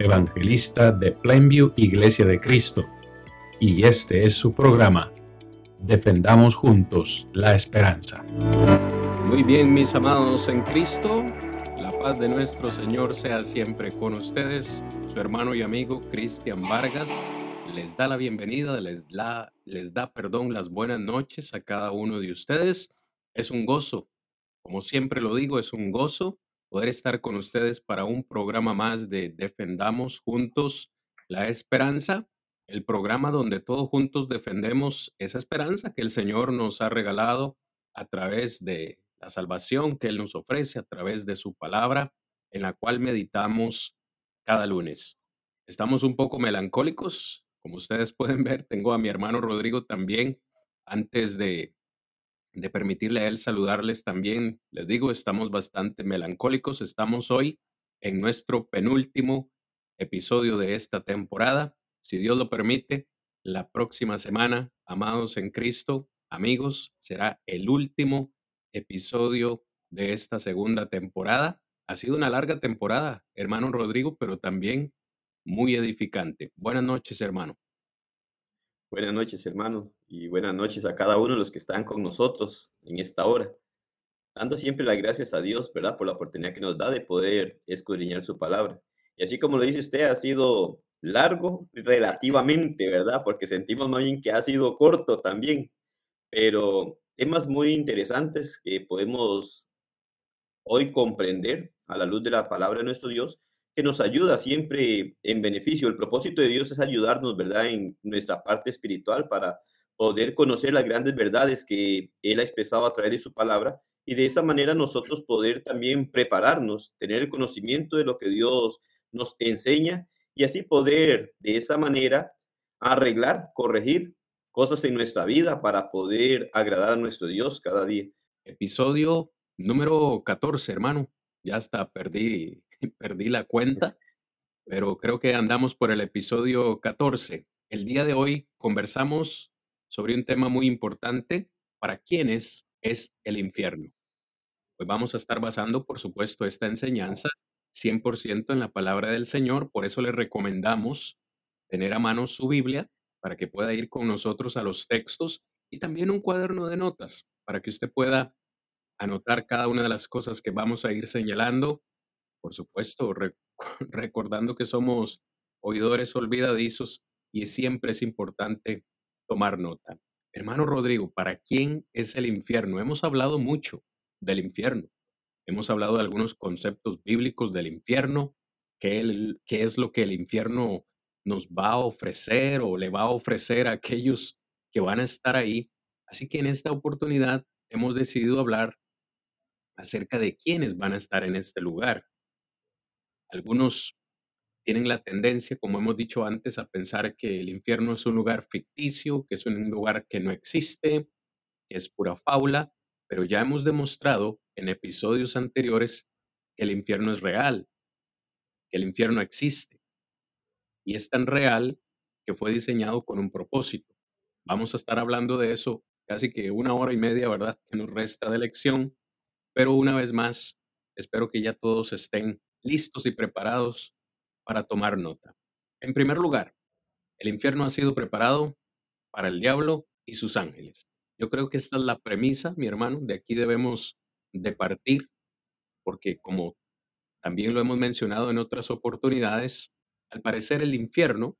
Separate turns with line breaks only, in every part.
evangelista de Plainview Iglesia de Cristo, y este es su programa, Defendamos Juntos la Esperanza.
Muy bien, mis amados en Cristo, la paz de nuestro Señor sea siempre con ustedes. Su hermano y amigo Cristian Vargas les da la bienvenida, les da, les da, perdón, las buenas noches a cada uno de ustedes. Es un gozo, como siempre lo digo, es un gozo poder estar con ustedes para un programa más de Defendamos Juntos la Esperanza, el programa donde todos juntos defendemos esa esperanza que el Señor nos ha regalado a través de la salvación que Él nos ofrece, a través de su palabra, en la cual meditamos cada lunes. Estamos un poco melancólicos, como ustedes pueden ver, tengo a mi hermano Rodrigo también antes de de permitirle a él saludarles también. Les digo, estamos bastante melancólicos. Estamos hoy en nuestro penúltimo episodio de esta temporada. Si Dios lo permite, la próxima semana, amados en Cristo, amigos, será el último episodio de esta segunda temporada. Ha sido una larga temporada, hermano Rodrigo, pero también muy edificante. Buenas noches, hermano.
Buenas noches, hermano, y buenas noches a cada uno de los que están con nosotros en esta hora. Dando siempre las gracias a Dios, ¿verdad? Por la oportunidad que nos da de poder escudriñar su palabra. Y así como lo dice usted, ha sido largo relativamente, ¿verdad? Porque sentimos más bien que ha sido corto también. Pero temas muy interesantes que podemos hoy comprender a la luz de la palabra de nuestro Dios que nos ayuda siempre en beneficio. El propósito de Dios es ayudarnos, ¿verdad?, en nuestra parte espiritual para poder conocer las grandes verdades que Él ha expresado a través de su palabra y de esa manera nosotros poder también prepararnos, tener el conocimiento de lo que Dios nos enseña y así poder de esa manera arreglar, corregir cosas en nuestra vida para poder agradar a nuestro Dios cada día.
Episodio número 14, hermano. Ya hasta perdí perdí la cuenta, pero creo que andamos por el episodio 14. El día de hoy conversamos sobre un tema muy importante para quienes es el infierno. Hoy vamos a estar basando, por supuesto, esta enseñanza 100% en la palabra del Señor, por eso le recomendamos tener a mano su Biblia para que pueda ir con nosotros a los textos y también un cuaderno de notas para que usted pueda anotar cada una de las cosas que vamos a ir señalando por supuesto, recordando que somos oidores olvidadizos y siempre es importante tomar nota. Hermano Rodrigo, ¿para quién es el infierno? Hemos hablado mucho del infierno. Hemos hablado de algunos conceptos bíblicos del infierno, qué, qué es lo que el infierno nos va a ofrecer o le va a ofrecer a aquellos que van a estar ahí. Así que en esta oportunidad hemos decidido hablar acerca de quiénes van a estar en este lugar. Algunos tienen la tendencia, como hemos dicho antes, a pensar que el infierno es un lugar ficticio, que es un lugar que no existe, que es pura fábula, pero ya hemos demostrado en episodios anteriores que el infierno es real, que el infierno existe y es tan real que fue diseñado con un propósito. Vamos a estar hablando de eso casi que una hora y media, ¿verdad? Que nos resta de lección, pero una vez más, espero que ya todos estén listos y preparados para tomar nota. En primer lugar, el infierno ha sido preparado para el diablo y sus ángeles. Yo creo que esta es la premisa, mi hermano, de aquí debemos de partir, porque como también lo hemos mencionado en otras oportunidades, al parecer el infierno,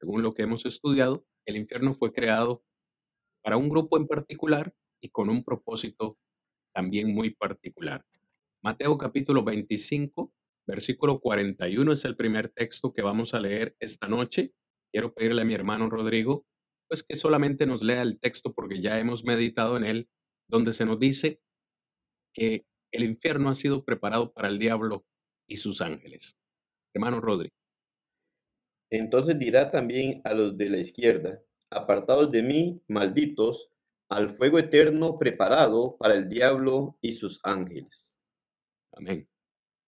según lo que hemos estudiado, el infierno fue creado para un grupo en particular y con un propósito también muy particular. Mateo capítulo 25, versículo 41 es el primer texto que vamos a leer esta noche. Quiero pedirle a mi hermano Rodrigo, pues que solamente nos lea el texto porque ya hemos meditado en él, donde se nos dice que el infierno ha sido preparado para el diablo y sus ángeles. Hermano Rodrigo.
Entonces dirá también a los de la izquierda, apartados de mí, malditos, al fuego eterno preparado para el diablo y sus ángeles.
Amén.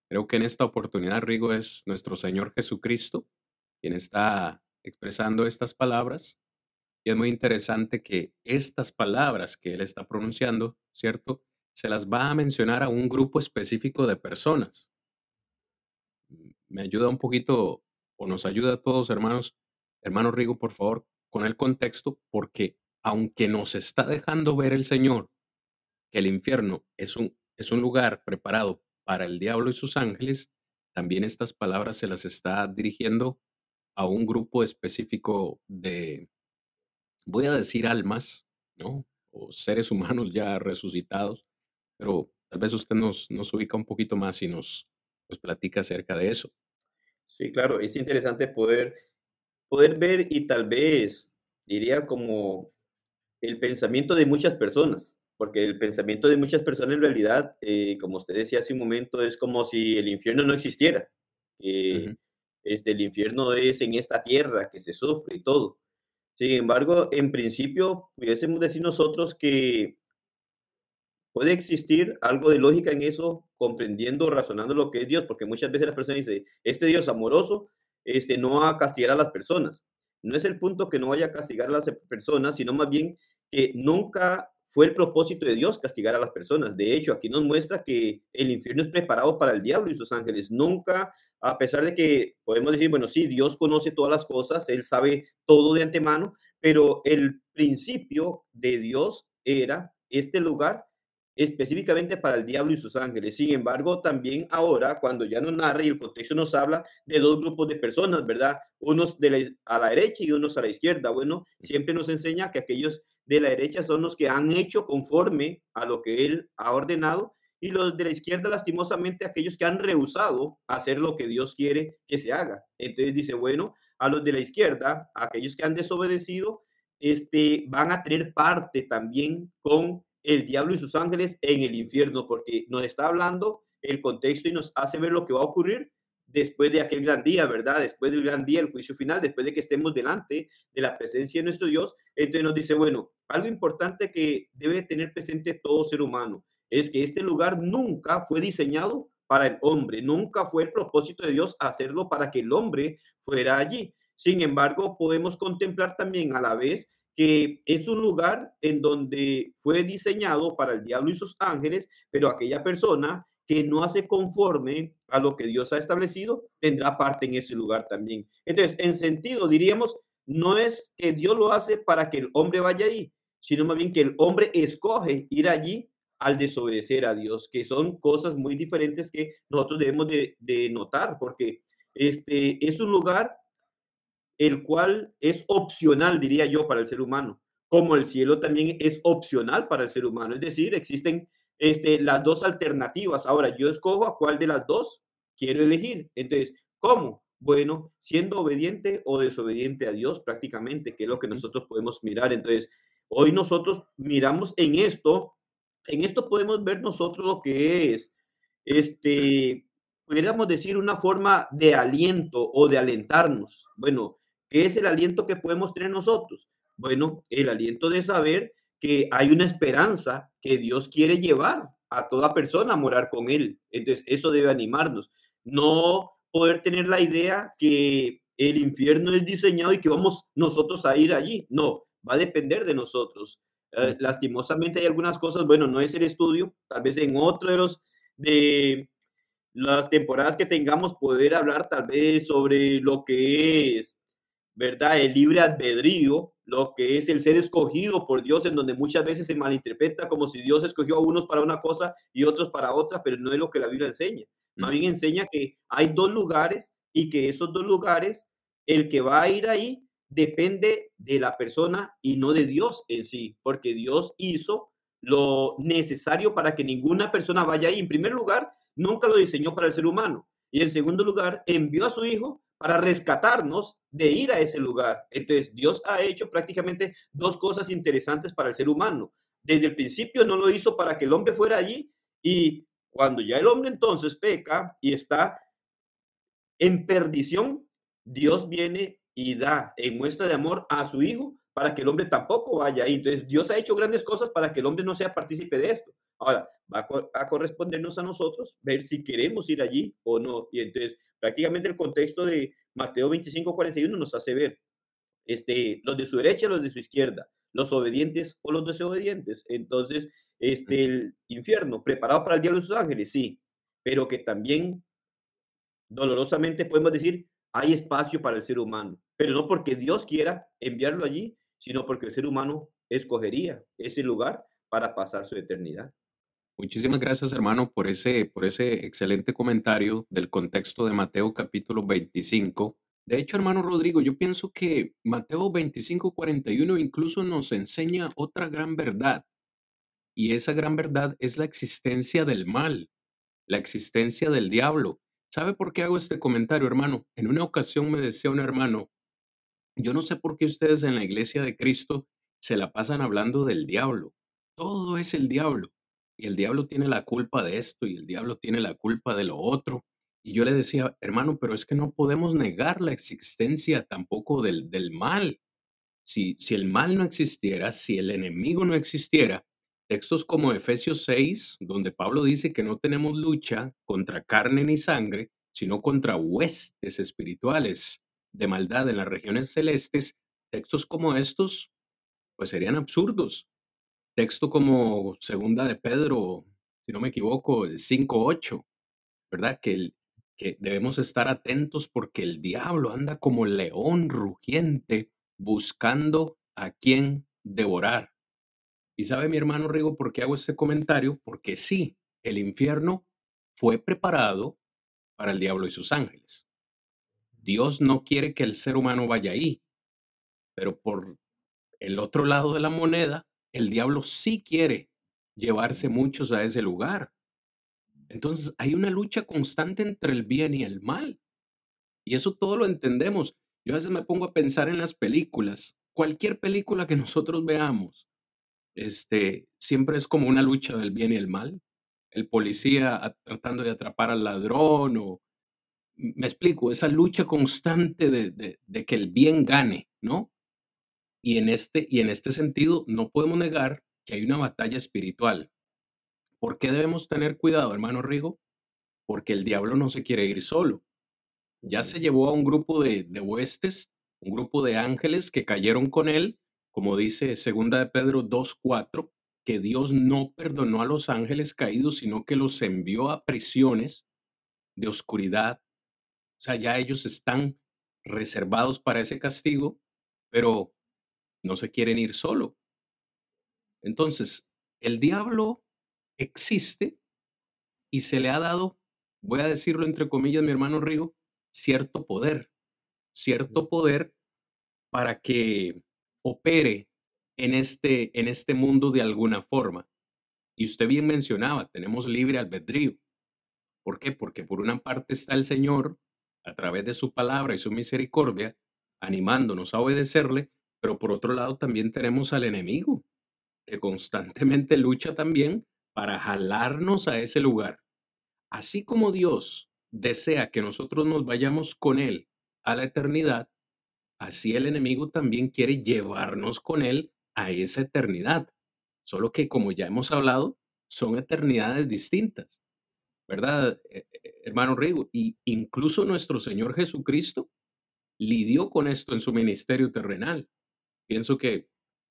Creo que en esta oportunidad, Rigo, es nuestro Señor Jesucristo quien está expresando estas palabras. Y es muy interesante que estas palabras que Él está pronunciando, ¿cierto? Se las va a mencionar a un grupo específico de personas. Mm, me ayuda un poquito, o nos ayuda a todos, hermanos, hermano Rigo, por favor, con el contexto, porque aunque nos está dejando ver el Señor que el infierno es un, es un lugar preparado para el diablo y sus ángeles, también estas palabras se las está dirigiendo a un grupo específico de, voy a decir almas, ¿no? O seres humanos ya resucitados, pero tal vez usted nos, nos ubica un poquito más y nos, nos platica acerca de eso.
Sí, claro, es interesante poder, poder ver y tal vez, diría como el pensamiento de muchas personas, porque el pensamiento de muchas personas en realidad, eh, como usted decía hace un momento, es como si el infierno no existiera. Eh, este, el infierno es en esta tierra que se sufre y todo. Sin embargo, en principio, pudiésemos decir nosotros que puede existir algo de lógica en eso, comprendiendo, razonando lo que es Dios, porque muchas veces las personas dicen, este Dios amoroso este, no va a castigar a las personas. No es el punto que no vaya a castigar a las personas, sino más bien que nunca fue el propósito de Dios castigar a las personas. De hecho, aquí nos muestra que el infierno es preparado para el diablo y sus ángeles. Nunca, a pesar de que podemos decir, bueno, sí, Dios conoce todas las cosas, Él sabe todo de antemano, pero el principio de Dios era este lugar específicamente para el diablo y sus ángeles. Sin embargo, también ahora, cuando ya nos narra y el contexto nos habla de dos grupos de personas, ¿verdad? Unos de a la derecha y unos a la izquierda. Bueno, siempre nos enseña que aquellos de la derecha son los que han hecho conforme a lo que él ha ordenado y los de la izquierda, lastimosamente, aquellos que han rehusado hacer lo que Dios quiere que se haga. Entonces dice, bueno, a los de la izquierda, aquellos que han desobedecido, este, van a tener parte también con el diablo y sus ángeles en el infierno, porque nos está hablando el contexto y nos hace ver lo que va a ocurrir después de aquel gran día, ¿verdad? Después del gran día, el juicio final, después de que estemos delante de la presencia de nuestro Dios. Entonces nos dice, bueno, algo importante que debe tener presente todo ser humano es que este lugar nunca fue diseñado para el hombre, nunca fue el propósito de Dios hacerlo para que el hombre fuera allí. Sin embargo, podemos contemplar también a la vez que es un lugar en donde fue diseñado para el diablo y sus ángeles, pero aquella persona que no hace conforme a lo que Dios ha establecido, tendrá parte en ese lugar también. Entonces, en sentido, diríamos, no es que Dios lo hace para que el hombre vaya ahí, sino más bien que el hombre escoge ir allí al desobedecer a Dios, que son cosas muy diferentes que nosotros debemos de, de notar, porque este es un lugar el cual es opcional, diría yo, para el ser humano, como el cielo también es opcional para el ser humano. Es decir, existen este, las dos alternativas. Ahora, yo escojo a cuál de las dos quiero elegir. Entonces, ¿cómo? Bueno, siendo obediente o desobediente a Dios prácticamente, que es lo que nosotros podemos mirar. Entonces, hoy nosotros miramos en esto, en esto podemos ver nosotros lo que es, este, pudiéramos decir una forma de aliento o de alentarnos. Bueno, ¿Qué es el aliento que podemos tener nosotros? Bueno, el aliento de saber que hay una esperanza que Dios quiere llevar a toda persona a morar con Él. Entonces, eso debe animarnos. No poder tener la idea que el infierno es diseñado y que vamos nosotros a ir allí. No, va a depender de nosotros. Eh, lastimosamente hay algunas cosas, bueno, no es el estudio, tal vez en otro de los de las temporadas que tengamos poder hablar tal vez sobre lo que es ¿verdad? El libre albedrío, lo que es el ser escogido por Dios, en donde muchas veces se malinterpreta como si Dios escogió a unos para una cosa y otros para otra, pero no es lo que la Biblia enseña. Más bien enseña que hay dos lugares y que esos dos lugares, el que va a ir ahí depende de la persona y no de Dios en sí, porque Dios hizo lo necesario para que ninguna persona vaya ahí. En primer lugar, nunca lo diseñó para el ser humano. Y en segundo lugar, envió a su hijo para rescatarnos de ir a ese lugar. Entonces, Dios ha hecho prácticamente dos cosas interesantes para el ser humano. Desde el principio no lo hizo para que el hombre fuera allí y cuando ya el hombre entonces peca y está en perdición, Dios viene y da en muestra de amor a su hijo para que el hombre tampoco vaya ahí. Entonces, Dios ha hecho grandes cosas para que el hombre no sea partícipe de esto. Ahora, va a, correspondernos a nosotros ver si queremos ir allí o no. Y entonces, prácticamente el contexto de Mateo 25, 41 nos hace ver este, los de su derecha, los de su izquierda, los obedientes o los desobedientes. Entonces, este, el infierno preparado para el diablo y sus ángeles, sí, pero que también dolorosamente podemos decir hay espacio para el ser humano, pero no porque Dios quiera enviarlo allí, sino porque el ser humano escogería ese lugar para pasar su eternidad.
Muchísimas gracias, hermano, por ese, por ese excelente comentario del contexto de Mateo capítulo 25. De hecho, hermano Rodrigo, yo pienso que Mateo 25, 41 incluso nos enseña otra gran verdad. Y esa gran verdad es la existencia del mal, la existencia del diablo. ¿Sabe por qué hago este comentario, hermano? En una ocasión me decía un hermano, yo no sé por qué ustedes en la iglesia de Cristo se la pasan hablando del diablo. Todo es el diablo. Y el diablo tiene la culpa de esto y el diablo tiene la culpa de lo otro. Y yo le decía, hermano, pero es que no podemos negar la existencia tampoco del, del mal. Si, si el mal no existiera, si el enemigo no existiera, textos como Efesios 6, donde Pablo dice que no tenemos lucha contra carne ni sangre, sino contra huestes espirituales de maldad en las regiones celestes, textos como estos, pues serían absurdos. Texto como Segunda de Pedro, si no me equivoco, el 5.8, ¿verdad? Que, el, que debemos estar atentos porque el diablo anda como león rugiente buscando a quien devorar. Y sabe mi hermano Rigo por qué hago este comentario? Porque sí, el infierno fue preparado para el diablo y sus ángeles. Dios no quiere que el ser humano vaya ahí, pero por el otro lado de la moneda, el diablo sí quiere llevarse muchos a ese lugar. Entonces hay una lucha constante entre el bien y el mal. Y eso todo lo entendemos. Yo a veces me pongo a pensar en las películas. Cualquier película que nosotros veamos, este, siempre es como una lucha del bien y el mal. El policía tratando de atrapar al ladrón o me explico, esa lucha constante de, de, que el bien gane, ¿no? Y en, este, y en este sentido, no podemos negar que hay una batalla espiritual. ¿Por qué debemos tener cuidado, hermano Rigo? Porque el diablo no se quiere ir solo. Ya se llevó a un grupo de, de huestes, un grupo de ángeles que cayeron con él, como dice segunda de Pedro 2.4, que Dios no perdonó a los ángeles caídos, sino que los envió a prisiones de oscuridad o sea, ya ellos están reservados para ese castigo, pero no se quieren ir solo. Entonces, el diablo existe y se le ha dado, voy a decirlo entre comillas, mi hermano Rigo, cierto poder, cierto poder para que opere en este, en este mundo de alguna forma. Y usted bien mencionaba, tenemos libre albedrío. ¿Por qué? Porque por una parte está el Señor a través de su palabra y su misericordia, animándonos a obedecerle, pero por otro lado también tenemos al enemigo, que constantemente lucha también para jalarnos a ese lugar. Así como Dios desea que nosotros nos vayamos con Él a la eternidad, así el enemigo también quiere llevarnos con Él a esa eternidad. Solo que, como ya hemos hablado, son eternidades distintas. ¿verdad, eh, eh, hermano Rigo? Y incluso nuestro Señor Jesucristo lidió con esto en su ministerio terrenal. Pienso que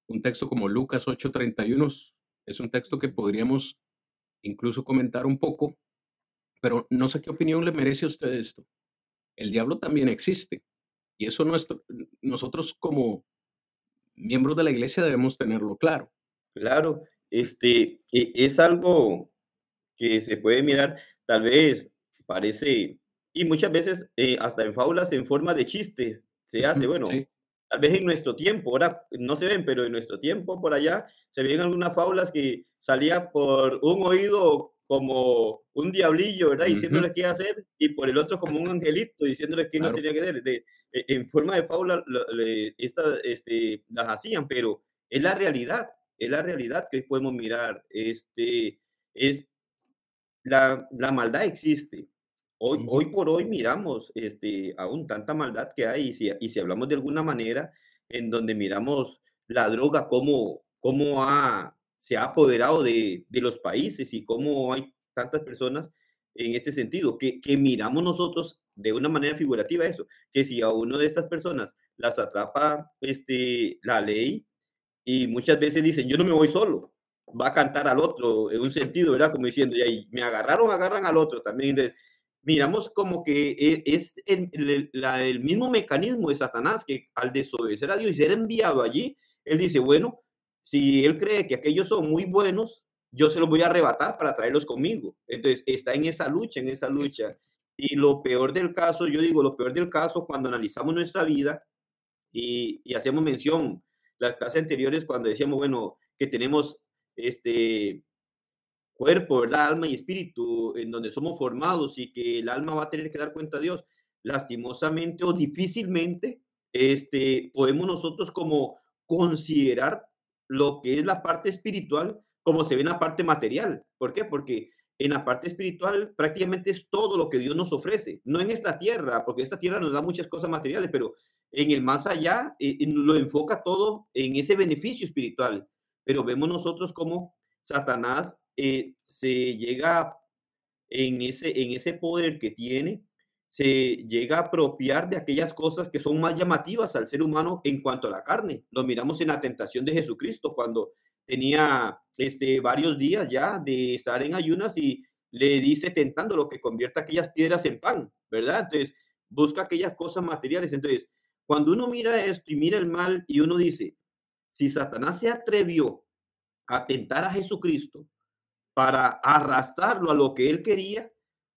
un texto como Lucas 8:31 es un texto que podríamos incluso comentar un poco, pero no sé qué opinión le merece a usted esto. El diablo también existe y eso nuestro, nosotros como miembros de la iglesia debemos tenerlo claro.
Claro, este, e, es algo que se puede mirar, tal vez parece, y muchas veces eh, hasta en fábulas en forma de chiste se hace, bueno, tal vez en nuestro tiempo, ahora no se ven, pero en nuestro tiempo por allá se ven algunas fábulas que salía por un oído como un diablillo, ¿verdad? Diciéndole qué hacer y por el otro como un angelito diciéndole qué no tenía que hacer. De, e, en forma de fábula este, las hacían, pero es la realidad, es la realidad que podemos mirar. Este, es la, maldad existe. Hoy, hoy por hoy miramos este, aún tanta maldad que hay y si, y si hablamos de alguna manera en donde miramos la droga, cómo, cómo ha, se ha apoderado de, de los países y cómo hay tantas personas en este sentido, que, que miramos nosotros de una manera figurativa eso, que si a uno de estas personas las atrapa este, la ley y muchas veces dicen, yo no me voy solo, va a cantar al otro en un sentido, ¿verdad? Como diciendo, y me agarraron, agarran al otro también. Miramos como que e, es el, el, mismo mecanismo de Satanás que al desobedecer a Dios y ser enviado allí, él dice, bueno, si él cree que aquellos son muy buenos, yo se los voy a arrebatar para traerlos conmigo. Entonces, está en esa lucha, en esa lucha. Y lo peor del caso, yo digo, lo peor del caso cuando analizamos nuestra vida y, y hacemos mención, las clases anteriores, cuando decíamos, bueno, que tenemos este cuerpo, ¿verdad? Alma y espíritu, en donde somos formados y que el alma va a tener que dar cuenta a Dios. Lastimosamente o difícilmente, este, podemos nosotros como considerar lo que es la parte espiritual como se ve en la parte material. ¿Por qué? Porque en la parte espiritual prácticamente es todo lo que Dios nos ofrece, no en esta tierra, porque esta tierra nos da muchas cosas materiales, pero en el más allá eh, lo enfoca todo en ese beneficio espiritual. Pero vemos nosotros cómo Satanás eh, se llega en ese, en ese poder que tiene, se llega a apropiar de aquellas cosas que son más llamativas al ser humano en cuanto a la carne. Lo miramos en la tentación de Jesucristo cuando tenía este, varios días ya de estar en ayunas y le dice tentando lo que convierta aquellas piedras en pan, ¿verdad? Entonces, busca aquellas cosas materiales. Entonces, cuando uno mira esto y mira el mal y uno dice, si Satanás se atrevió a tentar a Jesucristo para arrastrarlo a lo que él quería,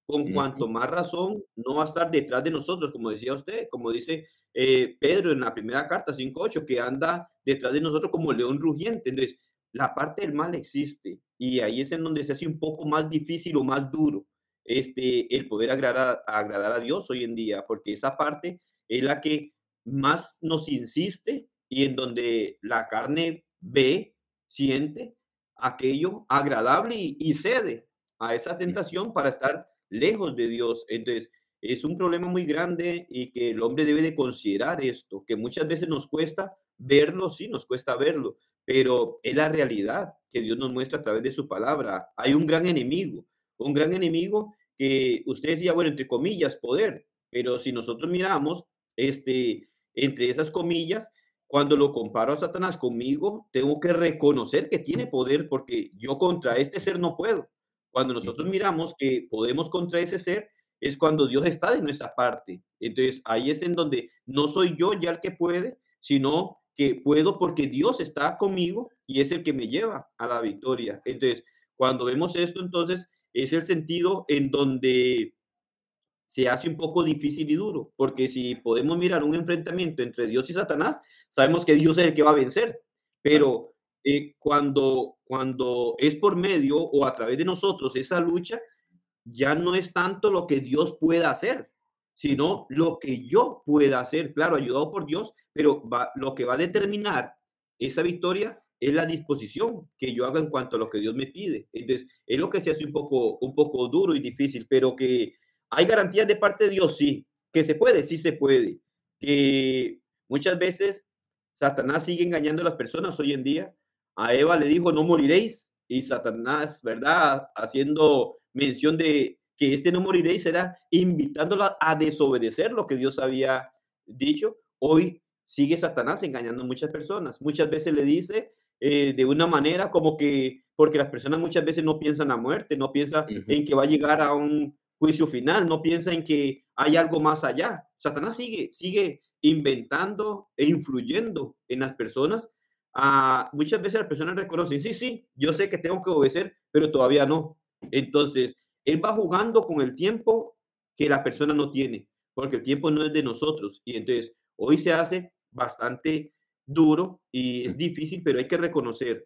con cuanto más razón no va a estar detrás de nosotros, como decía usted, como dice eh, Pedro en la primera carta 5.8, que anda detrás de nosotros como león rugiente. Entonces, la parte del mal existe y ahí es en donde se hace un poco más difícil o más duro este, el poder agradar, agradar a Dios hoy en día, porque esa parte es la que más nos insiste y en donde la carne ve, siente aquello agradable y, cede a esa tentación para estar lejos de Dios. Entonces, es un problema muy grande y que el hombre debe de considerar esto, que muchas veces nos cuesta verlo, sí, nos cuesta verlo, pero es la realidad que Dios nos muestra a través de su palabra. Hay un gran enemigo, un gran enemigo que usted decía, bueno, entre comillas, poder, pero si nosotros miramos, este, entre esas comillas, cuando lo comparo a Satanás conmigo, tengo que reconocer que tiene poder porque yo contra este ser no puedo. Cuando nosotros miramos que podemos contra ese ser, es cuando Dios está de nuestra parte. Entonces ahí es en donde no soy yo ya el que puede, sino que puedo porque Dios está conmigo y es el que me lleva a la victoria. Entonces, cuando vemos esto, entonces es el sentido en donde se hace un poco difícil y duro, porque si podemos mirar un enfrentamiento entre Dios y Satanás, sabemos que Dios es el que va a vencer, pero eh, cuando, cuando es por medio o a través de nosotros esa lucha, ya no es tanto lo que Dios pueda hacer, sino lo que yo pueda hacer, claro, ayudado por Dios, pero lo que va a determinar esa victoria es la disposición que yo haga en cuanto a lo que Dios me pide. Entonces, es lo que se hace un poco, un poco duro y difícil, pero que hay garantías de parte de Dios, sí, que se puede, sí se puede. Que muchas veces Satanás sigue engañando a las personas hoy en día. A Eva le dijo, no moriréis, y Satanás, ¿verdad? Haciendo mención de que este no moriréis, será invitándola a desobedecer lo que Dios había dicho. Hoy sigue Satanás engañando a muchas personas. Muchas veces le dice eh, de una manera como que, porque las personas muchas veces no piensan a muerte, no piensan en que va a llegar a un juicio final, no piensan en que hay algo más allá. Satanás sigue, sigue inventando e influyendo en las personas. Ah, muchas veces las personas reconocen, sí, sí, yo sé que tengo que obedecer, pero todavía no. Entonces, él va jugando con el tiempo que la persona no tiene, porque el tiempo no es de nosotros. Y entonces, hoy se hace bastante duro y es difícil, pero hay que reconocer,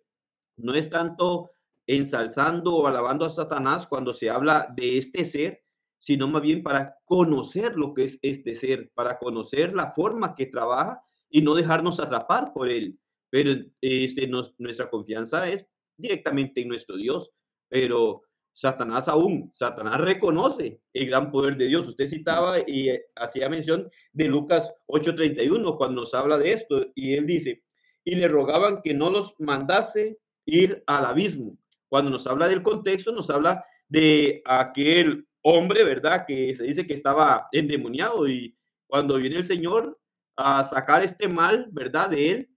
no es tanto ensalzando o alabando a Satanás cuando se habla de este ser, sino más bien para conocer lo que es este ser, para conocer la forma que trabaja y no dejarnos atrapar por él. Pero este, nuestra confianza es directamente en nuestro Dios. Pero Satanás aún, Satanás reconoce el gran poder de Dios. Usted citaba y hacía mención de Lucas 8:31 cuando nos habla de esto y él dice, y le rogaban que no los mandase ir al abismo. Cuando nos habla del contexto, nos habla de aquel hombre, ¿verdad? Que se dice que estaba endemoniado y cuando viene el Señor a sacar este mal, ¿verdad? De él,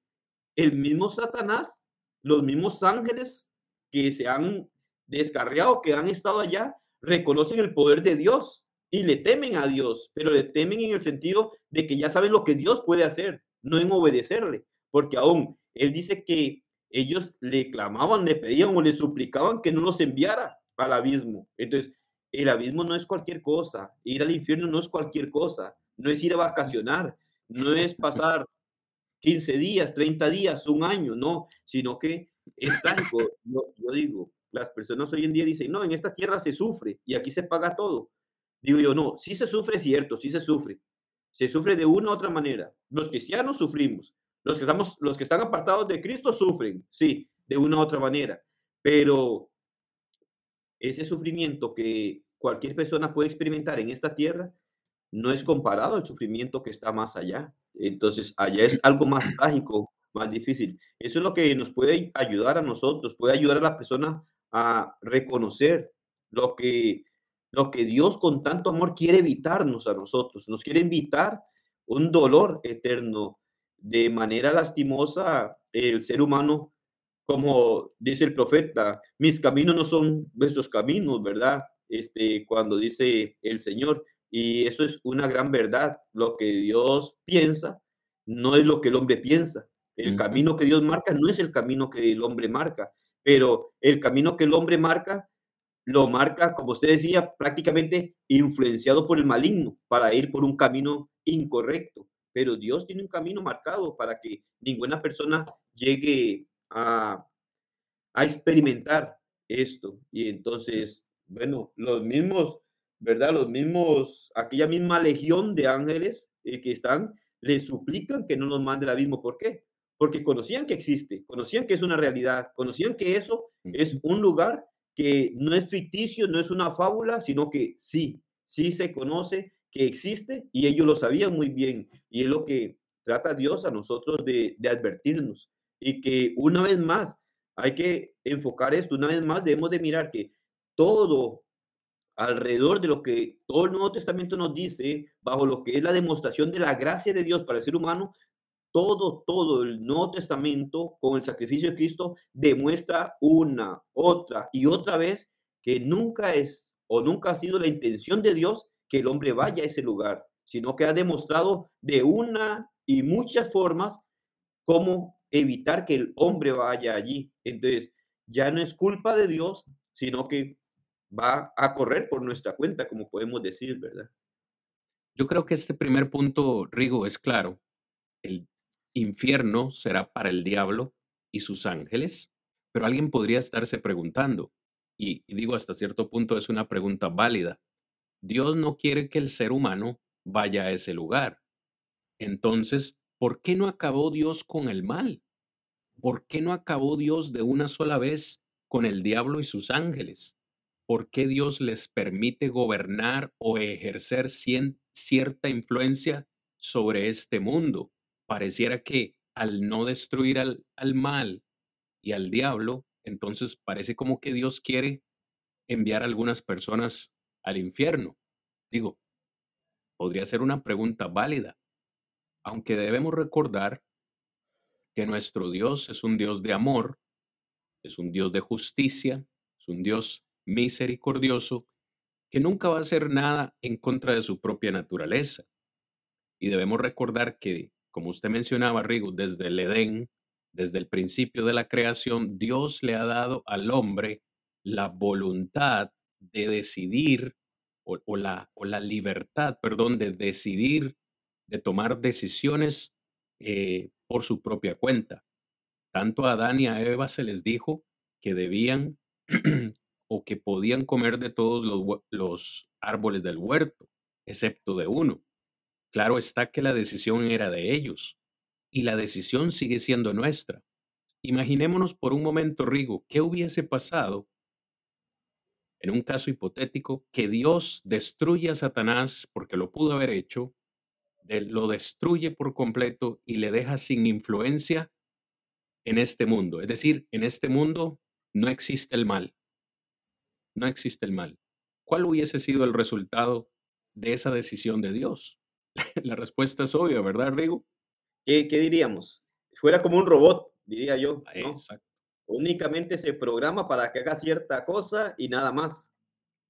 el mismo Satanás, los mismos ángeles que se han descarriado, que han estado allá, reconocen el poder de Dios y le temen a Dios, pero le temen en el sentido de que ya saben lo que Dios puede hacer, no en obedecerle, porque aún él dice que ellos le clamaban, le pedían o le suplicaban que no los enviara al abismo. Entonces, el abismo no es cualquier cosa, ir al infierno no es cualquier cosa, no es ir a vacacionar, no es pasar 15 días, 30 días, un año, no, sino que es trágico. Yo, digo, las personas hoy en día dicen, no, en esta tierra se sufre y aquí se paga todo. Digo yo, no, sí se sufre, es cierto, sí se sufre. Se sufre de una u otra manera. Los cristianos sufrimos. Los que, estamos, los que están apartados de Cristo sufren, sí, de una u otra manera. Pero ese sufrimiento que cualquier persona puede experimentar en esta tierra no es comparado al sufrimiento que está más allá. Entonces, allá es algo más trágico, más difícil. Eso es lo que nos puede ayudar a nosotros, puede ayudar a la persona a reconocer lo que, lo que Dios con tanto amor quiere evitarnos a nosotros. Nos quiere evitar un dolor eterno. De manera lastimosa, el ser humano, como dice el profeta, mis caminos no son vuestros caminos, ¿verdad? Este, cuando dice el Señor, y eso es una gran verdad. Lo que Dios piensa no es lo que el hombre piensa. El camino que Dios marca no es el camino que el hombre marca, pero el camino que el hombre marca lo marca, como usted decía, prácticamente influenciado por el maligno para ir por un camino incorrecto. Pero Dios tiene un camino marcado para que ninguna persona llegue a, a experimentar esto. Y entonces, bueno, los mismos ¿verdad? Los mismos, aquella misma legión de ángeles eh, que están, le suplican que no nos mande el abismo. ¿Por qué? Porque conocían que existe, conocían que es una realidad, conocían que eso es un lugar que no es ficticio, no es una fábula, sino que sí, sí se conoce que existe y ellos lo sabían muy bien. Y es lo que trata Dios a nosotros de, de advertirnos. Y que una vez más hay que enfocar esto, una vez más debemos de mirar que todo alrededor de lo que todo el Nuevo Testamento nos dice, bajo lo que es la demostración de la gracia de Dios para el ser humano, todo, todo el Nuevo Testamento con el sacrificio de Cristo demuestra una, otra y otra vez que nunca es o nunca ha sido la intención de Dios que el hombre vaya a ese lugar, sino que ha demostrado de una y muchas formas cómo evitar que el hombre vaya allí. Entonces, ya no es culpa de Dios, sino que va a correr por nuestra cuenta, como podemos decir, ¿verdad?
Yo creo que este primer punto, Rigo, es claro. El infierno será para el diablo y sus ángeles, pero alguien podría estarse preguntando, y, digo hasta cierto punto es una pregunta válida, Dios no quiere que el ser humano vaya a ese lugar. Entonces, ¿por qué no acabó Dios con el mal? ¿Por qué no acabó Dios de una sola vez con el diablo y sus ángeles? por qué Dios les permite gobernar o ejercer cierta influencia sobre este mundo. Pareciera que al no destruir al, al mal y al diablo, entonces parece como que Dios quiere enviar a algunas personas al infierno. Digo, podría ser una pregunta válida, aunque debemos recordar que nuestro Dios es un Dios de amor, es un Dios de justicia, es un Dios misericordioso que nunca va a hacer nada en contra de su propia naturaleza. Y debemos recordar que, como usted mencionaba, Rigo, desde el Edén, desde el principio de la creación, Dios le ha dado al hombre la voluntad de decidir o, la, o la, libertad, perdón, de decidir, de tomar decisiones eh, por su propia cuenta. Tanto a Adán y a Eva se les dijo que debían o que podían comer de todos los, árboles del huerto, excepto de uno. Claro está que la decisión era de ellos y la decisión sigue siendo nuestra. Imaginémonos por un momento, Rigo, qué hubiese pasado en un caso hipotético, que Dios destruye a Satanás porque lo pudo haber hecho, lo destruye por completo y le deja sin influencia en este mundo. Es decir, en este mundo no existe el mal. No existe el mal. ¿Cuál hubiese sido el resultado de esa decisión de Dios? La respuesta es obvia, ¿verdad, Rigo?
¿Qué, diríamos? Fuera como un robot, diría yo. Únicamente se programa para que haga cierta cosa y nada más.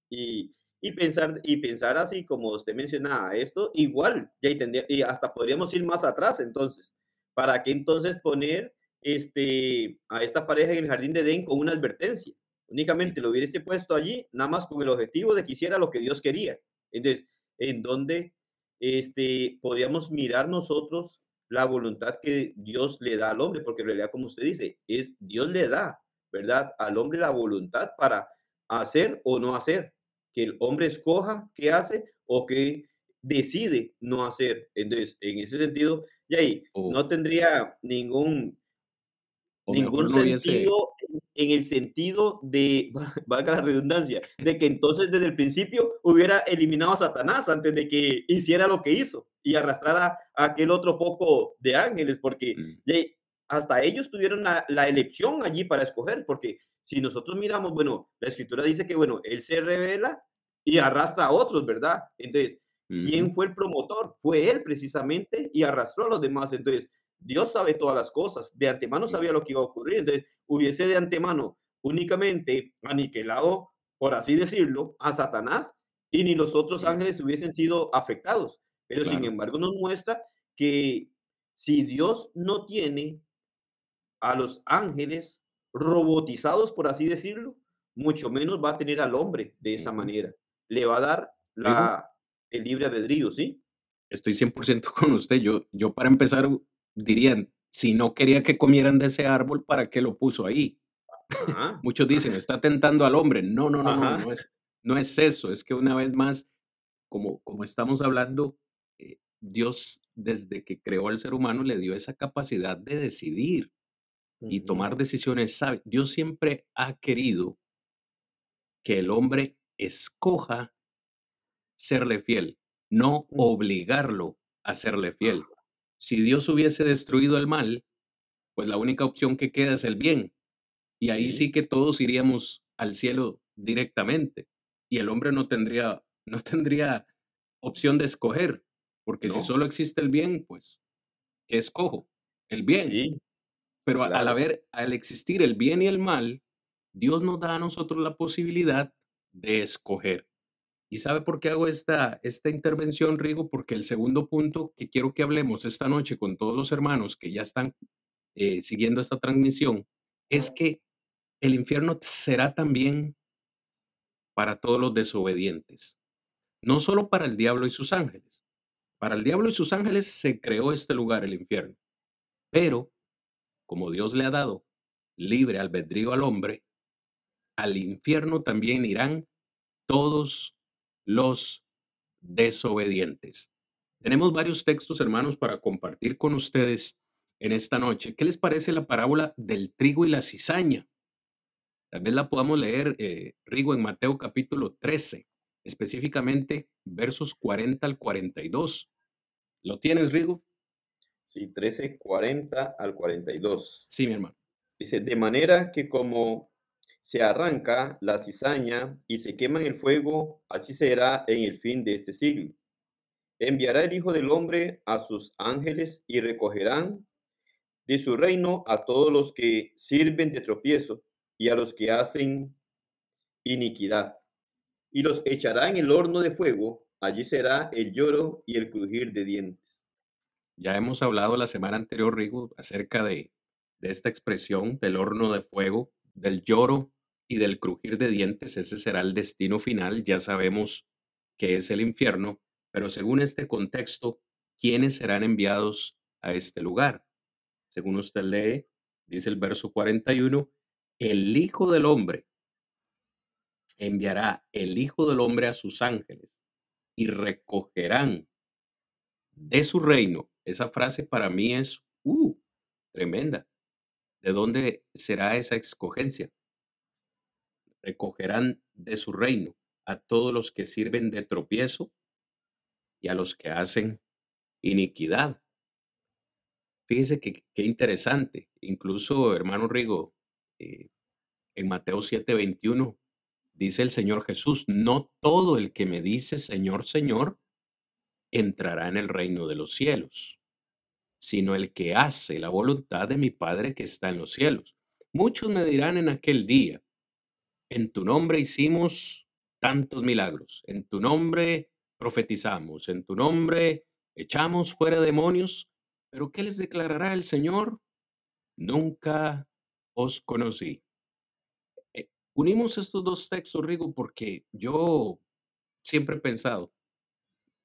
Y, pensar, y pensar así como usted mencionaba esto, igual, ya y hasta podríamos ir más atrás entonces. ¿Para qué entonces poner este, a esta pareja en el jardín de Edén con una advertencia? Únicamente lo hubiese puesto allí, nada más con el objetivo de que hiciera lo que Dios quería. Entonces, en donde este, podríamos mirar nosotros la voluntad que Dios le da al hombre, porque en realidad, como usted dice, es Dios le da, ¿verdad? Al hombre la voluntad para hacer o no hacer, que el hombre escoja qué hace o qué decide no hacer. Entonces, en ese sentido, y ahí no tendría ningún, ningún sentido en el sentido de, valga la redundancia, de que entonces desde el principio hubiera eliminado a Satanás antes de que hiciera lo que hizo y arrastrara a aquel otro poco de ángeles, porque mm. hasta ellos tuvieron la, elección allí para escoger, porque si nosotros miramos, bueno, la escritura dice que, bueno, él se revela y arrastra a otros, ¿verdad? Entonces, ¿quién fue el promotor? Fue él precisamente y arrastró a los demás. Entonces, Dios sabe todas las cosas, de antemano sabía lo que iba a ocurrir, entonces hubiese de antemano únicamente aniquilado, por así decirlo, a Satanás y ni los otros ángeles hubiesen sido afectados. Pero sin embargo nos muestra que si Dios no tiene a los ángeles robotizados, por así decirlo, mucho menos va a tener al hombre de esa manera. Le va a dar la, el libre albedrío, ¿sí?
Estoy 100% con usted. Yo, yo para empezar dirían, si no quería que comieran de ese árbol, ¿para qué lo puso ahí? Muchos dicen, está tentando al hombre. No, no, no, no, no es, no es eso. Es que una vez más, como, como estamos hablando, eh, Dios desde que creó al ser humano le dio esa capacidad de decidir y tomar decisiones sabias. Dios siempre ha querido que el hombre escoja serle fiel, no obligarlo a serle fiel si Dios hubiese destruido el mal, pues la única opción que queda es el bien. Y ahí sí, que todos iríamos al cielo directamente. Y el hombre no tendría, no tendría opción de escoger, porque si solo existe el bien, pues, ¿qué escojo? El bien. Pero al haber, al existir el bien y el mal, Dios nos da a nosotros la posibilidad de escoger. ¿Y sabe por qué hago esta, esta intervención, Rigo? Porque el segundo punto que quiero que hablemos esta noche con todos los hermanos que ya están eh, siguiendo esta transmisión es que el infierno será también para todos los desobedientes, no solo para el diablo y sus ángeles. Para el diablo y sus ángeles se creó este lugar, el infierno. Pero, como Dios le ha dado libre albedrío al hombre, al infierno también irán todos los desobedientes. Tenemos varios textos, hermanos, para compartir con ustedes en esta noche. ¿Qué les parece la parábola del trigo y la cizaña? Tal vez la podamos leer, eh, Rigo, en Mateo capítulo 13, específicamente versos 40 al 42. ¿Lo tienes, Rigo?
Sí, 13, 40 al 42.
Sí, mi hermano.
Dice, de manera que como se arranca la cizaña y se quema en el fuego, así será en el fin de este siglo. Enviará el Hijo del Hombre a sus ángeles y recogerán de su reino a todos los que sirven de tropiezo y a los que hacen iniquidad. Y los echará en el horno de fuego, allí será el lloro y el crujir de dientes.
Ya hemos hablado la semana anterior, Rigo, acerca de, de esta expresión del horno de fuego, del lloro y del crujir de dientes, ese será el destino final. Ya sabemos que es el infierno, pero según este contexto, ¿quiénes serán enviados a este lugar? Según usted lee, dice el verso 41, el Hijo del Hombre enviará el Hijo del Hombre a sus ángeles y recogerán de su reino. Esa frase para mí es uh, tremenda. ¿De dónde será esa escogencia? Recogerán de su reino a todos los que sirven de tropiezo y a los que hacen iniquidad. Fíjese que interesante. Incluso, hermano Rigo, eh, en Mateo 7:21 dice el Señor Jesús, no todo el que me dice Señor, Señor, entrará en el reino de los cielos, sino el que hace la voluntad de mi Padre que está en los cielos. Muchos me dirán en aquel día, en tu nombre hicimos tantos milagros, en tu nombre profetizamos, en tu nombre echamos fuera demonios, pero ¿qué les declarará el Señor? Nunca os conocí. Eh, unimos estos dos textos, Rigo, porque yo siempre he pensado,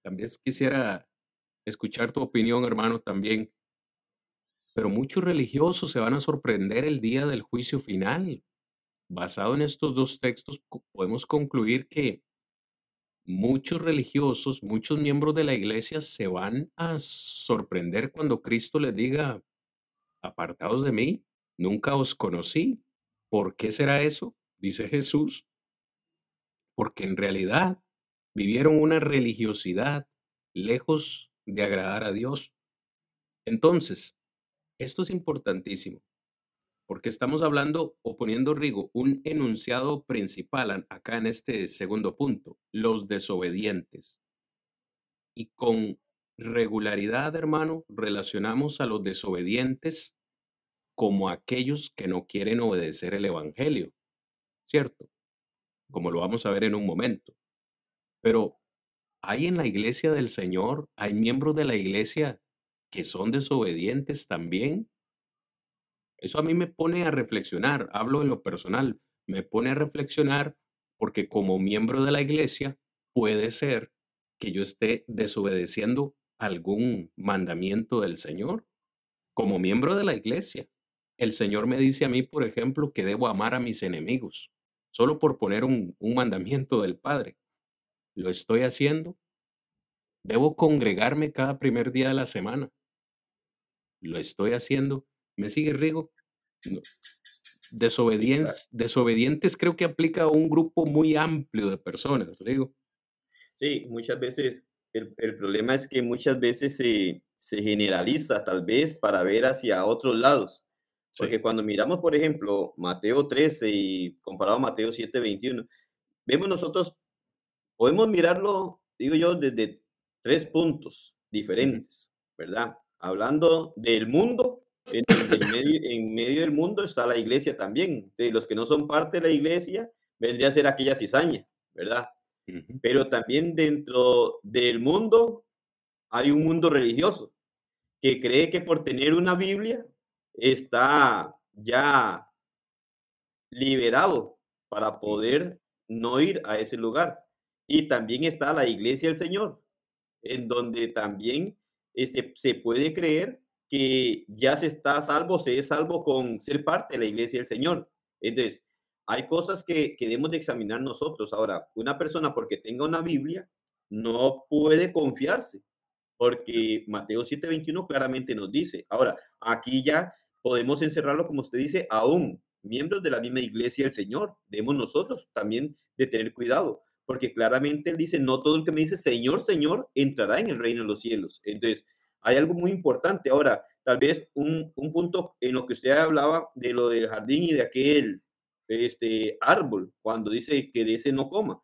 también quisiera escuchar tu opinión, hermano, también, pero muchos religiosos se van a sorprender el día del juicio final basado en estos dos textos, podemos concluir que muchos religiosos, muchos miembros de la iglesia se van a sorprender cuando Cristo les diga, apartados de mí, nunca os conocí. ¿Por qué será eso? Dice Jesús. Porque en realidad vivieron una religiosidad lejos de agradar a Dios. Entonces, esto es importantísimo porque estamos hablando o poniendo, Rigo, un enunciado principal acá en este segundo punto, los desobedientes. Y con regularidad, hermano, relacionamos a los desobedientes como aquellos que no quieren obedecer el Evangelio, ¿cierto? Como lo vamos a ver en un momento. Pero hay en la iglesia del Señor, hay miembros de la iglesia que son desobedientes también eso a mí me pone a reflexionar, hablo en lo personal, me pone a reflexionar porque como miembro de la iglesia puede ser que yo esté desobedeciendo algún mandamiento del Señor. Como miembro de la iglesia, el Señor me dice a mí, por ejemplo, que debo amar a mis enemigos, solo por poner un, mandamiento del Padre. ¿Lo estoy haciendo? Debo congregarme cada primer día de la semana. ¿Lo estoy haciendo? ¿Me sigue Rigo? Desobedientes, desobedientes creo que aplica a un grupo muy amplio de personas, Rigo.
Sí, muchas veces, el, el problema es que muchas veces se, se, generaliza tal vez para ver hacia otros lados. Porque cuando miramos, por ejemplo, Mateo 13 y comparado a Mateo 7, 21, vemos nosotros, podemos mirarlo, digo yo, desde tres puntos diferentes, ¿verdad? Hablando del mundo en, medio, del mundo está la iglesia también. De los que no son parte de la iglesia, vendría a ser aquella cizaña, ¿verdad? Pero también dentro del mundo hay un mundo religioso que cree que por tener una Biblia está ya liberado para poder no ir a ese lugar. Y también está la iglesia del Señor, en donde también este, se puede creer que ya se está salvo, se es salvo con ser parte de la iglesia del Señor. Entonces, hay cosas que, que debemos de examinar nosotros. Ahora, una persona porque tenga una Biblia no puede confiarse, porque Mateo 7:21 claramente nos dice. Ahora, aquí ya podemos encerrarlo, como usted dice, aún miembros de la misma iglesia del Señor. Debemos nosotros también de tener cuidado, porque claramente él dice, no todo el que me dice Señor, Señor, entrará en el reino de los cielos. Entonces, hay algo muy importante. Ahora, tal vez un, punto en lo que usted hablaba de lo del jardín y de aquel este, árbol, cuando dice que de ese no coma.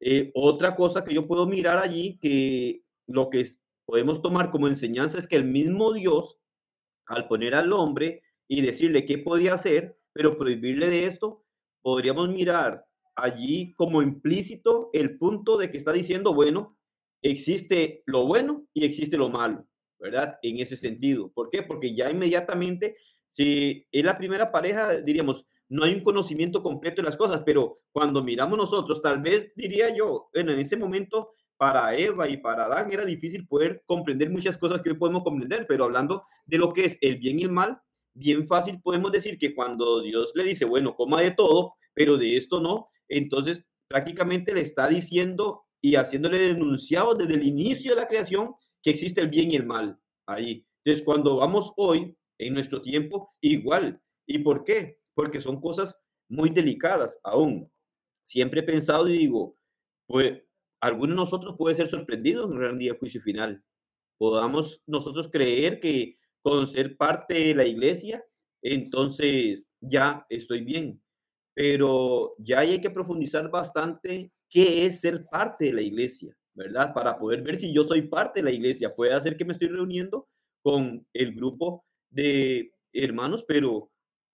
Eh, otra cosa que yo puedo mirar allí, que lo que podemos tomar como enseñanza es que el mismo Dios, al poner al hombre y decirle qué podía hacer, pero prohibirle de esto, podríamos mirar allí como implícito el punto de que está diciendo, bueno, existe lo bueno y existe lo malo. ¿Verdad? En ese sentido. ¿Por qué? Porque ya inmediatamente, si es la primera pareja, diríamos, no hay un conocimiento completo de las cosas, pero cuando miramos nosotros, tal vez diría yo, bueno, en ese momento para Eva y para Adán era difícil poder comprender muchas cosas que hoy podemos comprender, pero hablando de lo que es el bien y el mal, bien fácil podemos decir que cuando Dios le dice, bueno, coma de todo, pero de esto no, entonces prácticamente le está diciendo y haciéndole denunciado desde el inicio de la creación que existe el bien y el mal ahí. Entonces, cuando vamos hoy, en nuestro tiempo, igual. ¿Y por qué? Porque son cosas muy delicadas aún. siempre he pensado y digo, pues algunos de nosotros puede ser sorprendidos en el gran día juicio final. Podamos nosotros creer que con ser parte de la iglesia, entonces ya estoy bien. Pero ya hay que profundizar bastante qué es ser parte de la iglesia, ¿verdad? Para poder ver si yo soy parte de la iglesia. Puede hacer que me estoy reuniendo con el grupo de hermanos, pero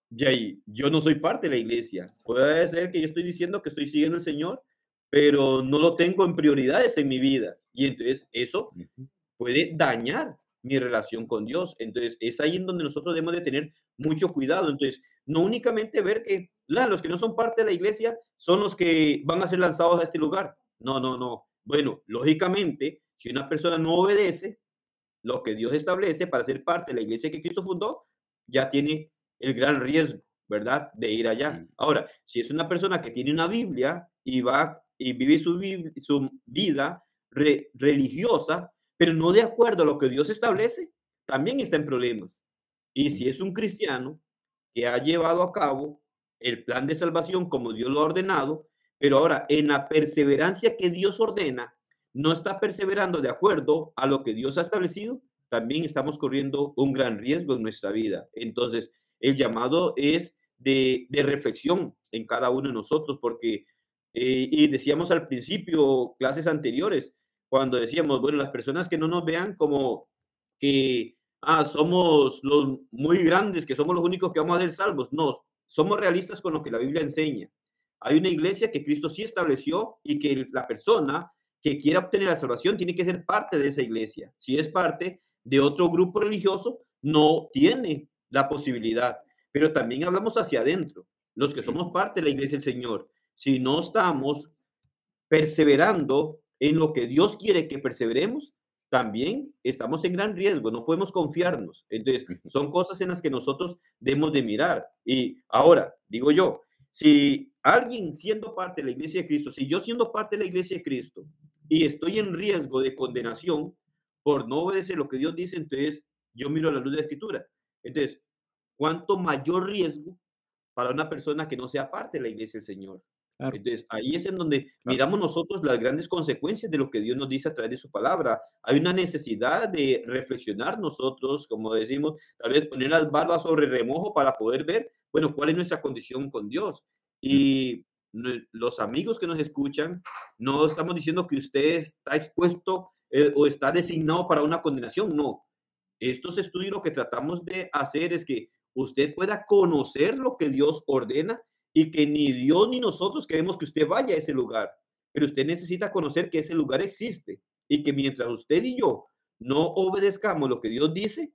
ya yo no soy parte de la iglesia. Puede ser que yo estoy diciendo que estoy siguiendo al Señor, pero no lo tengo en prioridades en mi vida. Y entonces eso puede dañar mi relación con Dios. Entonces es ahí en donde nosotros debemos de tener mucho cuidado. Entonces, no únicamente ver que los que no son parte de la iglesia son los que van a ser lanzados a este lugar. No, no, no. Bueno, lógicamente, si una persona no obedece lo que Dios establece para ser parte de la iglesia que Cristo fundó, ya tiene el gran riesgo, ¿verdad? De ir allá. Ahora, si es una persona que tiene una Biblia y va y vive su, su vida religiosa, pero no de acuerdo a lo que Dios establece, también está en problemas. Y si es un cristiano que ha llevado a cabo el plan de salvación como Dios lo ha ordenado, pero ahora en la perseverancia que Dios ordena, no está perseverando de acuerdo a lo que Dios ha establecido, también estamos corriendo un gran riesgo en nuestra vida. Entonces, el llamado es de, reflexión en cada uno de nosotros, porque, eh, y decíamos al principio, clases anteriores, cuando decíamos, bueno, las personas que no nos vean como que ah, somos los muy grandes, que somos los únicos que vamos a ser salvos. No, somos realistas con lo que la Biblia enseña. Hay una iglesia que Cristo sí estableció y que la persona que quiera obtener la salvación tiene que ser parte de esa iglesia. Si es parte de otro grupo religioso, no tiene la posibilidad. Pero también hablamos hacia adentro, los que somos parte de la iglesia del Señor. Si no estamos perseverando en lo que Dios quiere que perseveremos, también estamos en gran riesgo, no podemos confiarnos. Entonces, son cosas en las que nosotros debemos de mirar. Y ahora, digo yo, si alguien siendo parte de la iglesia de Cristo, si yo siendo parte de la iglesia de Cristo y estoy en riesgo de condenación por no obedecer lo que Dios dice, entonces yo miro a la luz de la escritura. Entonces, ¿cuánto mayor riesgo para una persona que no sea parte de la iglesia del Señor? Entonces, ahí es en donde miramos nosotros las grandes consecuencias de lo que Dios nos dice a través de su palabra. Hay una necesidad de reflexionar nosotros, como decimos, tal vez poner las barbas sobre remojo para poder ver, bueno, cuál es nuestra condición con Dios. Y los amigos que nos escuchan, no estamos diciendo que usted está expuesto eh, o está designado para una condenación, no. Estos estudios lo que tratamos de hacer es que usted pueda conocer lo que Dios ordena y que ni Dios ni nosotros queremos que usted vaya a ese lugar, pero usted necesita conocer que ese lugar existe y que mientras usted y yo no obedezcamos lo que Dios dice,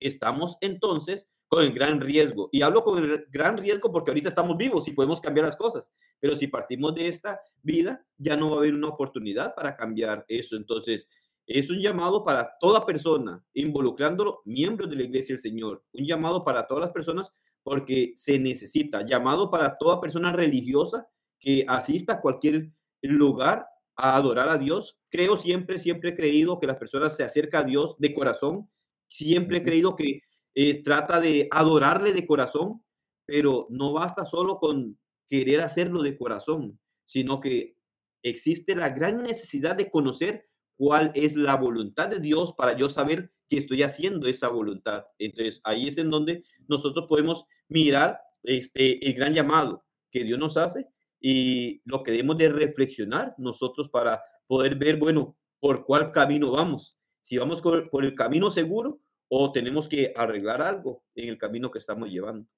estamos entonces con el gran riesgo. Y hablo con el gran riesgo porque ahorita estamos vivos y podemos cambiar las cosas, pero si partimos de esta vida, ya no va a haber una oportunidad para cambiar eso. Entonces, es un llamado para toda persona, involucrándolo miembros de la iglesia del Señor, un llamado para todas las personas porque se necesita llamado para toda persona religiosa que asista a cualquier lugar a adorar a Dios. Creo siempre, siempre he creído que las personas se acercan a Dios de corazón. Siempre he creído que eh, trata de adorarle de corazón, pero no basta solo con querer hacerlo de corazón, sino que existe la gran necesidad de conocer cuál es la voluntad de Dios para yo saber que estoy haciendo esa voluntad. Entonces, ahí es en donde nosotros podemos mirar este, el gran llamado que Dios nos hace y lo que debemos de reflexionar nosotros para poder ver, bueno, por cuál camino vamos. Si vamos por el camino seguro o tenemos que arreglar algo en el camino que estamos llevando.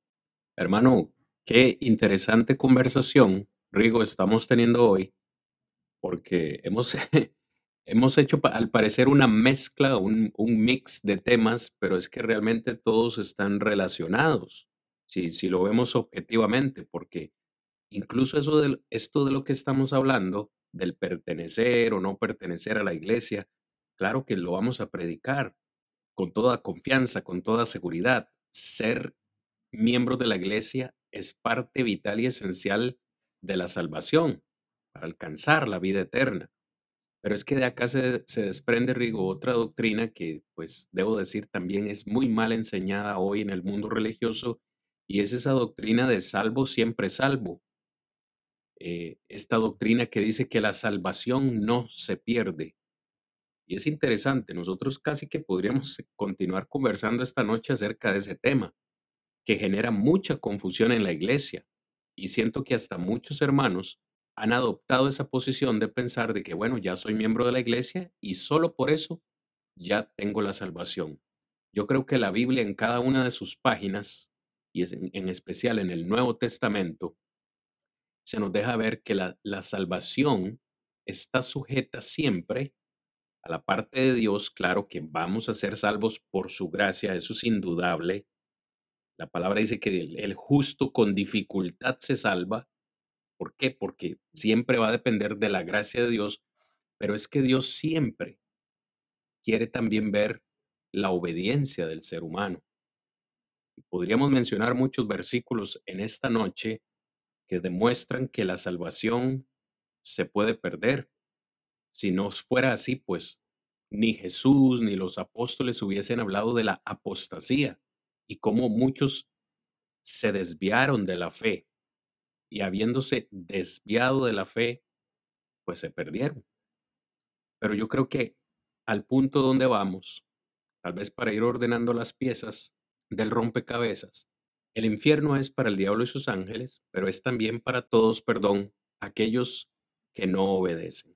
Hermano, qué interesante conversación, Rigo, estamos teniendo hoy, porque hemos Hemos hecho al parecer una mezcla, un, mix de temas, pero es que realmente todos están relacionados, si, si lo vemos objetivamente, porque incluso eso de, esto de lo que estamos hablando, del pertenecer o no pertenecer a la iglesia, claro que lo vamos a predicar con toda confianza, con toda seguridad. Ser miembro de la iglesia es parte vital y esencial de la salvación para alcanzar la vida eterna. Pero es que de acá se, desprende, Rigo, otra doctrina que, pues, debo decir también es muy mal enseñada hoy en el mundo religioso, y es esa doctrina de salvo siempre salvo. eh, esta doctrina que dice que la salvación no se pierde. Y es interesante, nosotros casi que podríamos continuar conversando esta noche acerca de ese tema, que genera mucha confusión en la iglesia. Y siento que hasta muchos hermanos han adoptado esa posición de pensar de que, bueno, ya soy miembro de la iglesia y solo por eso ya tengo la salvación. Yo creo que la Biblia en cada una de sus páginas, y en, especial en el Nuevo Testamento, se nos deja ver que la, la salvación está sujeta siempre a la parte de Dios, claro que vamos a ser salvos por su gracia, eso es indudable. La palabra dice que el, justo con dificultad se salva. ¿Por qué? Porque siempre va a depender de la gracia de Dios, pero es que Dios siempre quiere también ver la obediencia del ser humano. podríamos mencionar muchos versículos en esta noche que demuestran que la salvación se puede perder. Si no fuera así, pues ni Jesús ni los apóstoles hubiesen hablado de la apostasía y cómo muchos se desviaron de la fe y habiéndose desviado de la fe, pues se perdieron. Pero yo creo que al punto donde vamos, tal vez para ir ordenando las piezas del rompecabezas, el infierno es para el diablo y sus ángeles, pero es también para todos, perdón, aquellos que no obedecen,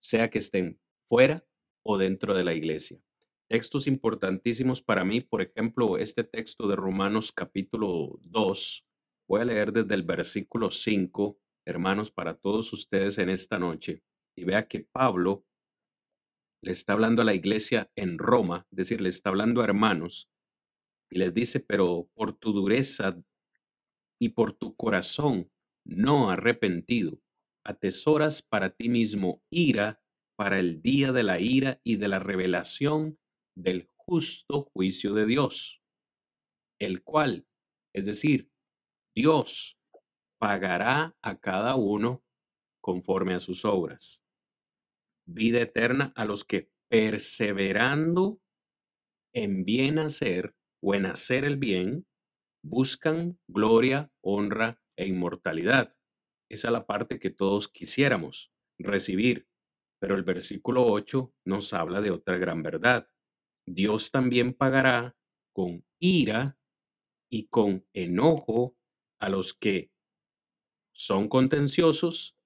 sea que estén fuera o dentro de la iglesia. Textos importantísimos para mí, por ejemplo, este texto de Romanos capítulo 2. Voy a leer desde el versículo 5, hermanos, para todos ustedes en esta noche. Y vea que Pablo le está hablando a la iglesia en Roma, es decir, le está hablando a hermanos, y les dice, pero por tu dureza y por tu corazón no arrepentido, atesoras para ti mismo ira para el día de la ira y de la revelación del justo juicio de Dios, el cual, es decir, Dios pagará a cada uno conforme a sus obras. Vida eterna a los que perseverando en bien hacer o en hacer el bien, buscan gloria, honra e inmortalidad. Esa es la parte que todos quisiéramos recibir. Pero el versículo 8 nos habla de otra gran verdad. Dios también pagará con ira y con enojo a los que son contenciosos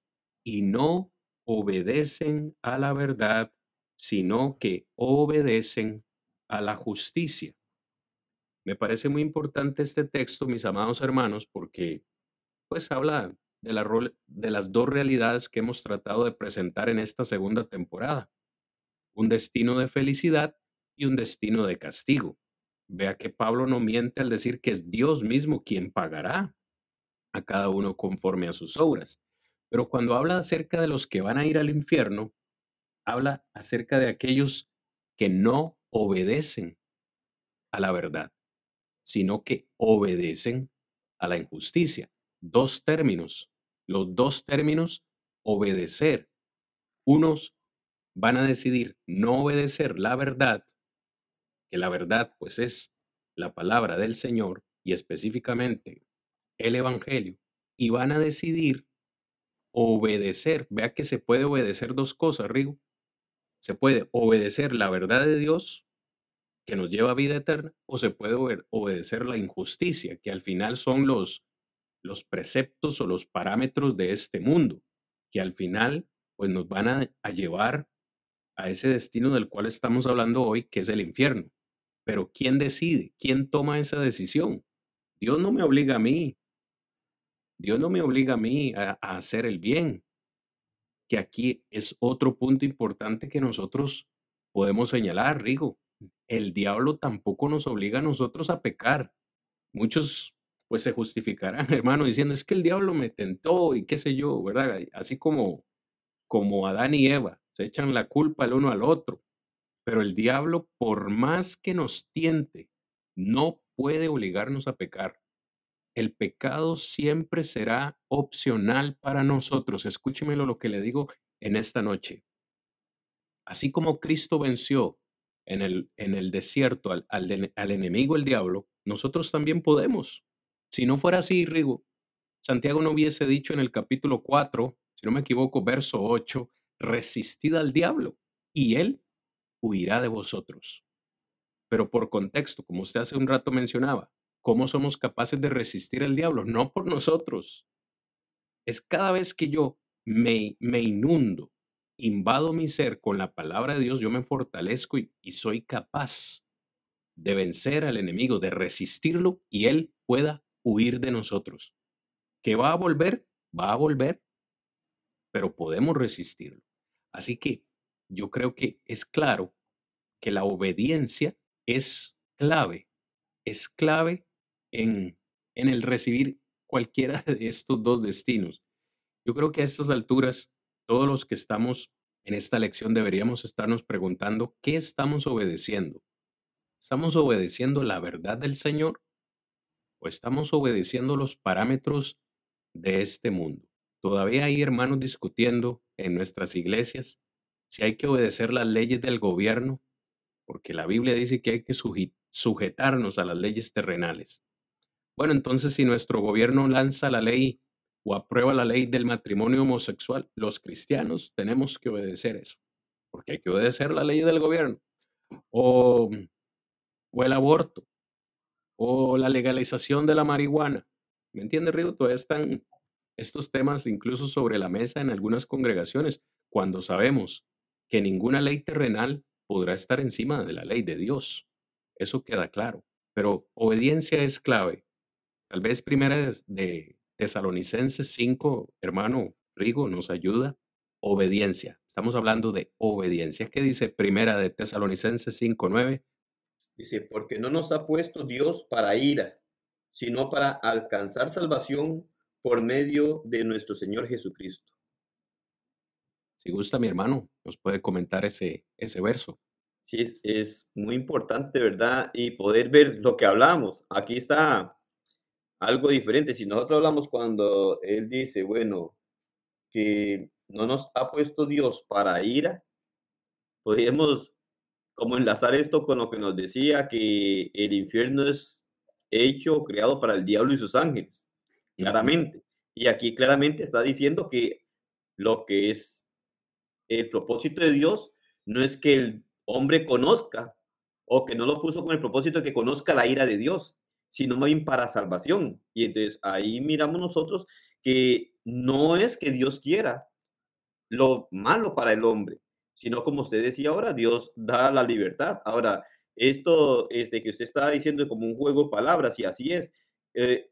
y no obedecen a la verdad, sino que obedecen a la justicia. Me parece muy importante este texto, mis amados hermanos, porque pues habla de, la de las dos realidades que hemos tratado de presentar en esta segunda temporada. Un destino de felicidad y un destino de castigo. Vea que Pablo no miente al decir que es Dios mismo quien pagará a cada uno conforme a sus obras. Pero cuando habla acerca de los que van a ir al infierno, habla acerca de aquellos que no obedecen a la verdad, sino que obedecen a la injusticia dos términos. Los dos términos, obedecer. Unos van a decidir no obedecer la verdad, que la verdad pues es la palabra del Señor y específicamente el Evangelio, y van a decidir obedecer. Vea que se puede obedecer dos cosas, Rigo. Se puede obedecer la verdad de Dios que nos lleva a vida eterna o se puede obedecer la injusticia, que al final son los los preceptos o los parámetros de este mundo, que al final pues nos van a, llevar a ese destino del cual estamos hablando hoy, que es el infierno. Pero ¿quién decide? ¿Quién toma esa decisión? Dios no me obliga a mí. Dios no me obliga a mí a, hacer el bien. Que aquí es otro punto importante que nosotros podemos señalar, Rigo. El diablo tampoco nos obliga a nosotros a pecar. Muchos pues se justificarán, hermano, diciendo, es que el diablo me tentó y qué sé yo, ¿verdad? Así como, como Adán y Eva, se echan la culpa el uno al otro. Pero el diablo, por más que nos tiente, no puede obligarnos a pecar. El pecado siempre será opcional para nosotros. Escúchemelo lo que le digo en esta noche. Así como Cristo venció en el, en el desierto al, al enemigo, el diablo, nosotros también podemos. Si no fuera así, Rigo, Santiago no hubiese dicho en el capítulo 4, si no me equivoco, verso 8, resistid al diablo y él huirá de vosotros. Pero por contexto, como usted hace un rato mencionaba, ¿cómo somos capaces de resistir al diablo? No por nosotros. Es cada vez que yo me, me inundo, invado mi ser con la palabra de Dios, yo me fortalezco y, soy capaz de vencer al enemigo, de resistirlo y él pueda huir de nosotros. ¿Que va a volver? Va a volver, pero podemos resistirlo. Así que yo creo que es claro que la obediencia es clave, es clave en, el recibir cualquiera de estos dos destinos. Yo creo que a estas alturas, todos los que estamos en esta lección deberíamos estarnos preguntando, ¿qué estamos obedeciendo? ¿Estamos obedeciendo la verdad del Señor o estamos obedeciendo los parámetros de este mundo? Todavía hay hermanos discutiendo en nuestras iglesias si hay que obedecer las leyes del gobierno, porque la Biblia dice que hay que sujetarnos a las leyes terrenales. Bueno, entonces si nuestro gobierno lanza la ley o aprueba la ley del matrimonio homosexual, los cristianos tenemos que obedecer eso, porque hay que obedecer la ley del gobierno. O, o el aborto, o la legalización de la marihuana. ¿Me entiende, Río? Todavía están estos temas incluso sobre la mesa en algunas congregaciones, cuando sabemos que ninguna ley terrenal podrá estar encima de la ley de Dios. Eso queda claro. Pero obediencia es clave. Tal vez primera de Tesalonicenses 5, hermano Rigo, nos ayuda. Obediencia. Estamos hablando de obediencia. ¿Qué dice primera de Tesalonicenses 5, 9?
Dice, porque no nos ha puesto Dios para ira, sino para alcanzar salvación por medio de nuestro Señor Jesucristo.
Si gusta, mi hermano, nos puede comentar ese, ese verso.
Sí, es, es muy importante, ¿verdad? Y poder ver lo que hablamos. Aquí está algo diferente. Si nosotros hablamos cuando Él dice, bueno, que no nos ha puesto Dios para ira, podemos como enlazar esto con lo que nos decía que el infierno es hecho, creado para el diablo y sus ángeles claramente. Y aquí claramente está diciendo que lo que es el propósito de Dios no es que el hombre conozca o que no lo puso con el propósito de que conozca la ira de Dios, sino más bien para salvación. Y entonces ahí miramos nosotros que no es que Dios quiera lo malo para el hombre, sino como usted decía ahora, Dios da la libertad. Ahora, esto este, que usted está diciendo como un juego de palabras, y así es, eh,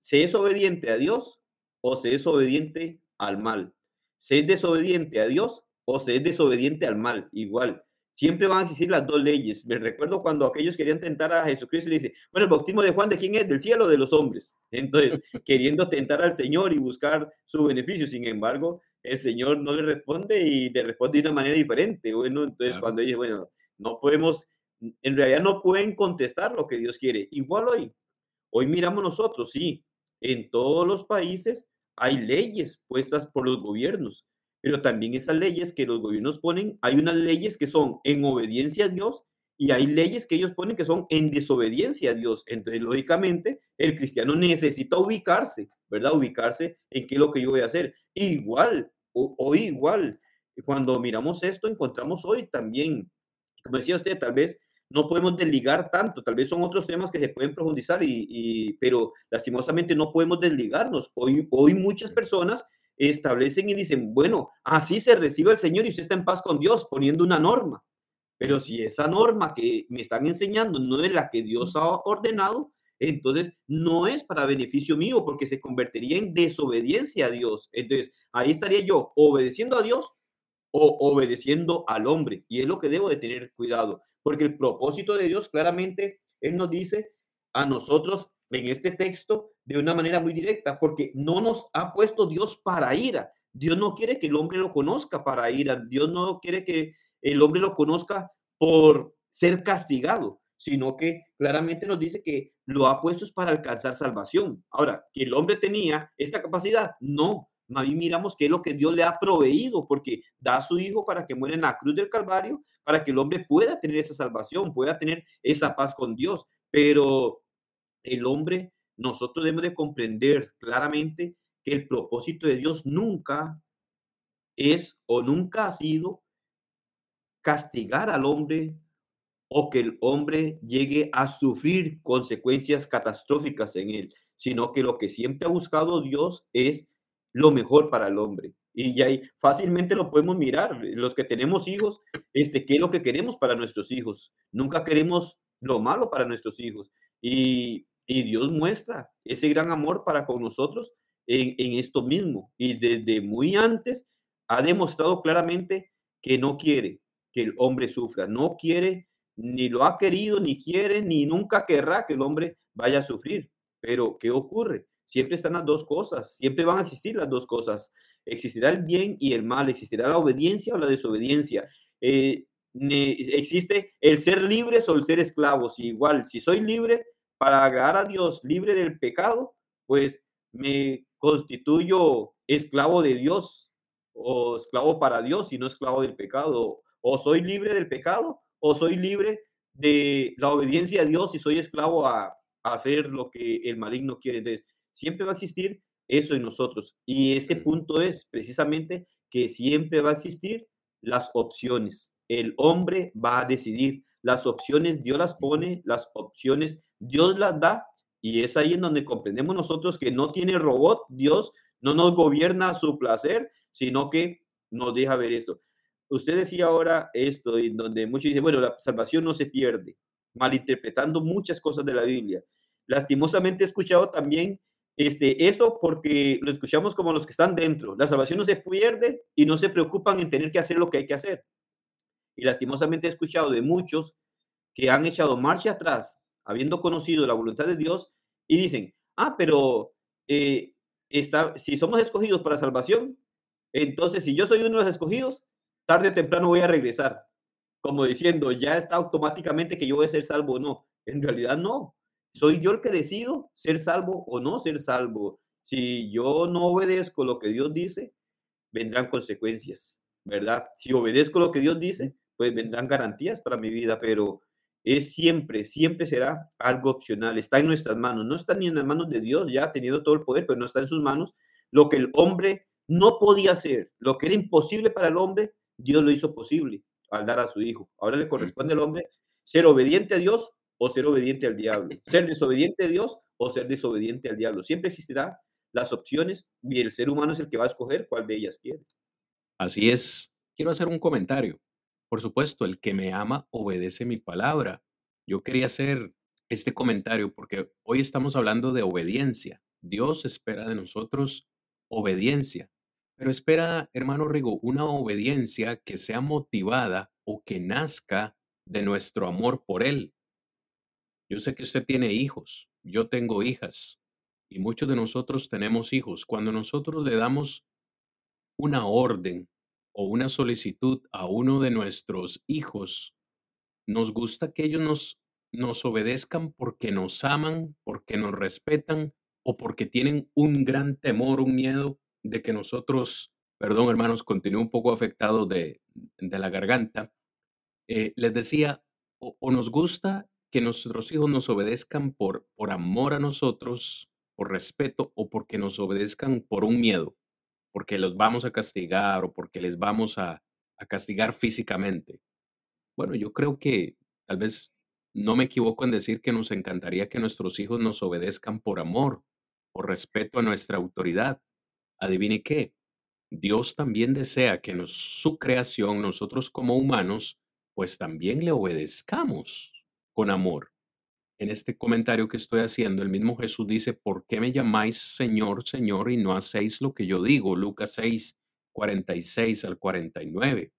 ¿Se es obediente a Dios o se es obediente al mal? ¿Se es desobediente a Dios o se es desobediente al mal? Igual. Siempre van a existir las dos leyes. Me recuerdo cuando aquellos querían tentar a Jesucristo y le dice, bueno, el bautismo de Juan, ¿de quién es? ¿Del cielo o de los hombres? Entonces, queriendo tentar al Señor y buscar su beneficio. Sin embargo, el Señor no le responde y le responde de una manera diferente. Bueno, entonces cuando dice, bueno, no podemos, en realidad no pueden contestar lo que Dios quiere. Igual hoy, hoy miramos nosotros, sí, en todos los países hay leyes puestas por los gobiernos, pero también esas leyes que los gobiernos ponen, hay unas leyes que son en obediencia a Dios y hay leyes que ellos ponen que son en desobediencia a Dios. Entonces, lógicamente, el cristiano necesita ubicarse, ¿verdad? Ubicarse en qué es lo que yo voy a hacer. Igual, o, o igual, cuando miramos esto, encontramos hoy también, como decía usted, tal vez no podemos desligar tanto, tal vez son otros temas que se pueden profundizar, y, pero lastimosamente no podemos desligarnos. Hoy, hoy muchas personas establecen y dicen, bueno, así se recibe el Señor y usted está en paz con Dios, poniendo una norma. Pero si esa norma que me están enseñando no es la que Dios ha ordenado, entonces no es para beneficio mío porque se convertiría en desobediencia a Dios. Entonces ahí estaría yo obedeciendo a Dios o obedeciendo al hombre. Y es lo que debo de tener cuidado porque el propósito de Dios claramente, Él nos dice a nosotros en este texto de una manera muy directa, porque no nos ha puesto Dios para ira. Dios no quiere que el hombre lo conozca para ira. Dios no quiere que el hombre lo conozca por ser castigado, sino que claramente nos dice que lo ha puesto para alcanzar salvación. Ahora, que el hombre tenía esta capacidad, no. Más miramos qué es lo que Dios le ha proveído, porque da a su Hijo para que muera en la cruz del Calvario, para que el hombre pueda tener esa salvación, pueda tener esa paz con Dios. Pero el hombre nosotros debemos de comprender claramente que el propósito de Dios nunca es o nunca ha sido castigar al hombre o que el hombre llegue a sufrir consecuencias catastróficas en él, sino que lo que siempre ha buscado Dios es lo mejor para el hombre. Y ya fácilmente lo podemos mirar, los que tenemos hijos, este, ¿qué es lo que queremos para nuestros hijos? Nunca queremos lo malo para nuestros hijos. Y, Dios muestra ese gran amor para con nosotros en, en esto mismo. Y desde muy antes ha demostrado claramente que no quiere que el hombre sufra, no quiere, ni lo ha querido, ni quiere, ni nunca querrá que el hombre vaya a sufrir. Pero, ¿qué ocurre? Siempre están las dos cosas, siempre van a existir las dos cosas. Existirá el bien y el mal, existirá la obediencia o la desobediencia. Eh, existe el ser libres o el ser esclavos. Igual, si soy libre para agradar a Dios, libre del pecado, pues me constituyo esclavo de Dios o esclavo para Dios y no esclavo del pecado. O soy libre del pecado o soy libre de la obediencia a Dios y soy esclavo a, hacer lo que el maligno quiere. Entonces, siempre va a existir eso en nosotros. Y ese punto es precisamente que siempre va a existir las opciones. El hombre va a decidir. Las opciones Dios las pone, las opciones Dios las da. Y es ahí en donde comprendemos nosotros que no tiene robot, Dios no nos gobierna a su placer, sino que nos deja ver esto. Usted decía ahora esto, en donde muchos dicen, bueno, la salvación no se pierde, malinterpretando muchas cosas de la Biblia. Lastimosamente he escuchado también este, eso porque lo escuchamos como los que están dentro. La salvación no se pierde y no se preocupan en tener que hacer lo que hay que hacer. Y lastimosamente he escuchado de muchos que han echado marcha atrás, habiendo conocido la voluntad de Dios, y dicen, ah, pero eh, está, si somos escogidos para salvación, entonces si yo soy uno de los escogidos, tarde o temprano voy a regresar. Como diciendo, ya está automáticamente que yo voy a ser salvo o no. En realidad no. Soy yo el que decido ser salvo o no ser salvo. Si yo no obedezco lo que Dios dice, vendrán consecuencias, ¿verdad? Si obedezco lo que Dios dice, pues vendrán garantías para mi vida, pero es siempre, siempre será algo opcional. Está en nuestras manos. No está ni en las manos de Dios, ya teniendo todo el poder, pero no está en sus manos. Lo que el hombre no podía hacer, lo que era imposible para el hombre, Dios lo hizo posible al dar a su hijo. Ahora le corresponde al hombre ser obediente a Dios o ser obediente al diablo. Ser desobediente a Dios o ser desobediente al diablo. Siempre existirán las opciones y el ser humano es el que va a escoger cuál de ellas quiere.
Así es. Quiero hacer un comentario. Por supuesto, el que me ama obedece mi palabra. Yo quería hacer este comentario porque hoy estamos hablando de obediencia. Dios espera de nosotros obediencia. Pero espera, hermano Rigo, una obediencia que sea motivada o que nazca de nuestro amor por Él. Yo sé que usted tiene hijos, yo tengo hijas y muchos de nosotros tenemos hijos. Cuando nosotros le damos una orden o una solicitud a uno de nuestros hijos, nos gusta que ellos nos, nos obedezcan porque nos aman, porque nos respetan o porque tienen un gran temor, un miedo de que nosotros, perdón hermanos, continúe un poco afectado de, la garganta, eh, les decía, o, nos gusta que nuestros hijos nos obedezcan por, por amor a nosotros, por respeto, o porque nos obedezcan por un miedo, porque los vamos a castigar o porque les vamos a, castigar físicamente. Bueno, yo creo que tal vez no me equivoco en decir que nos encantaría que nuestros hijos nos obedezcan por amor, por respeto a nuestra autoridad, adivine qué, Dios también desea que su creación, nosotros como humanos, pues también le obedezcamos con amor. En este comentario que estoy haciendo, el mismo Jesús dice, ¿por qué me llamáis Señor, Señor y no hacéis lo que yo digo? Lucas 6, 46 al 49.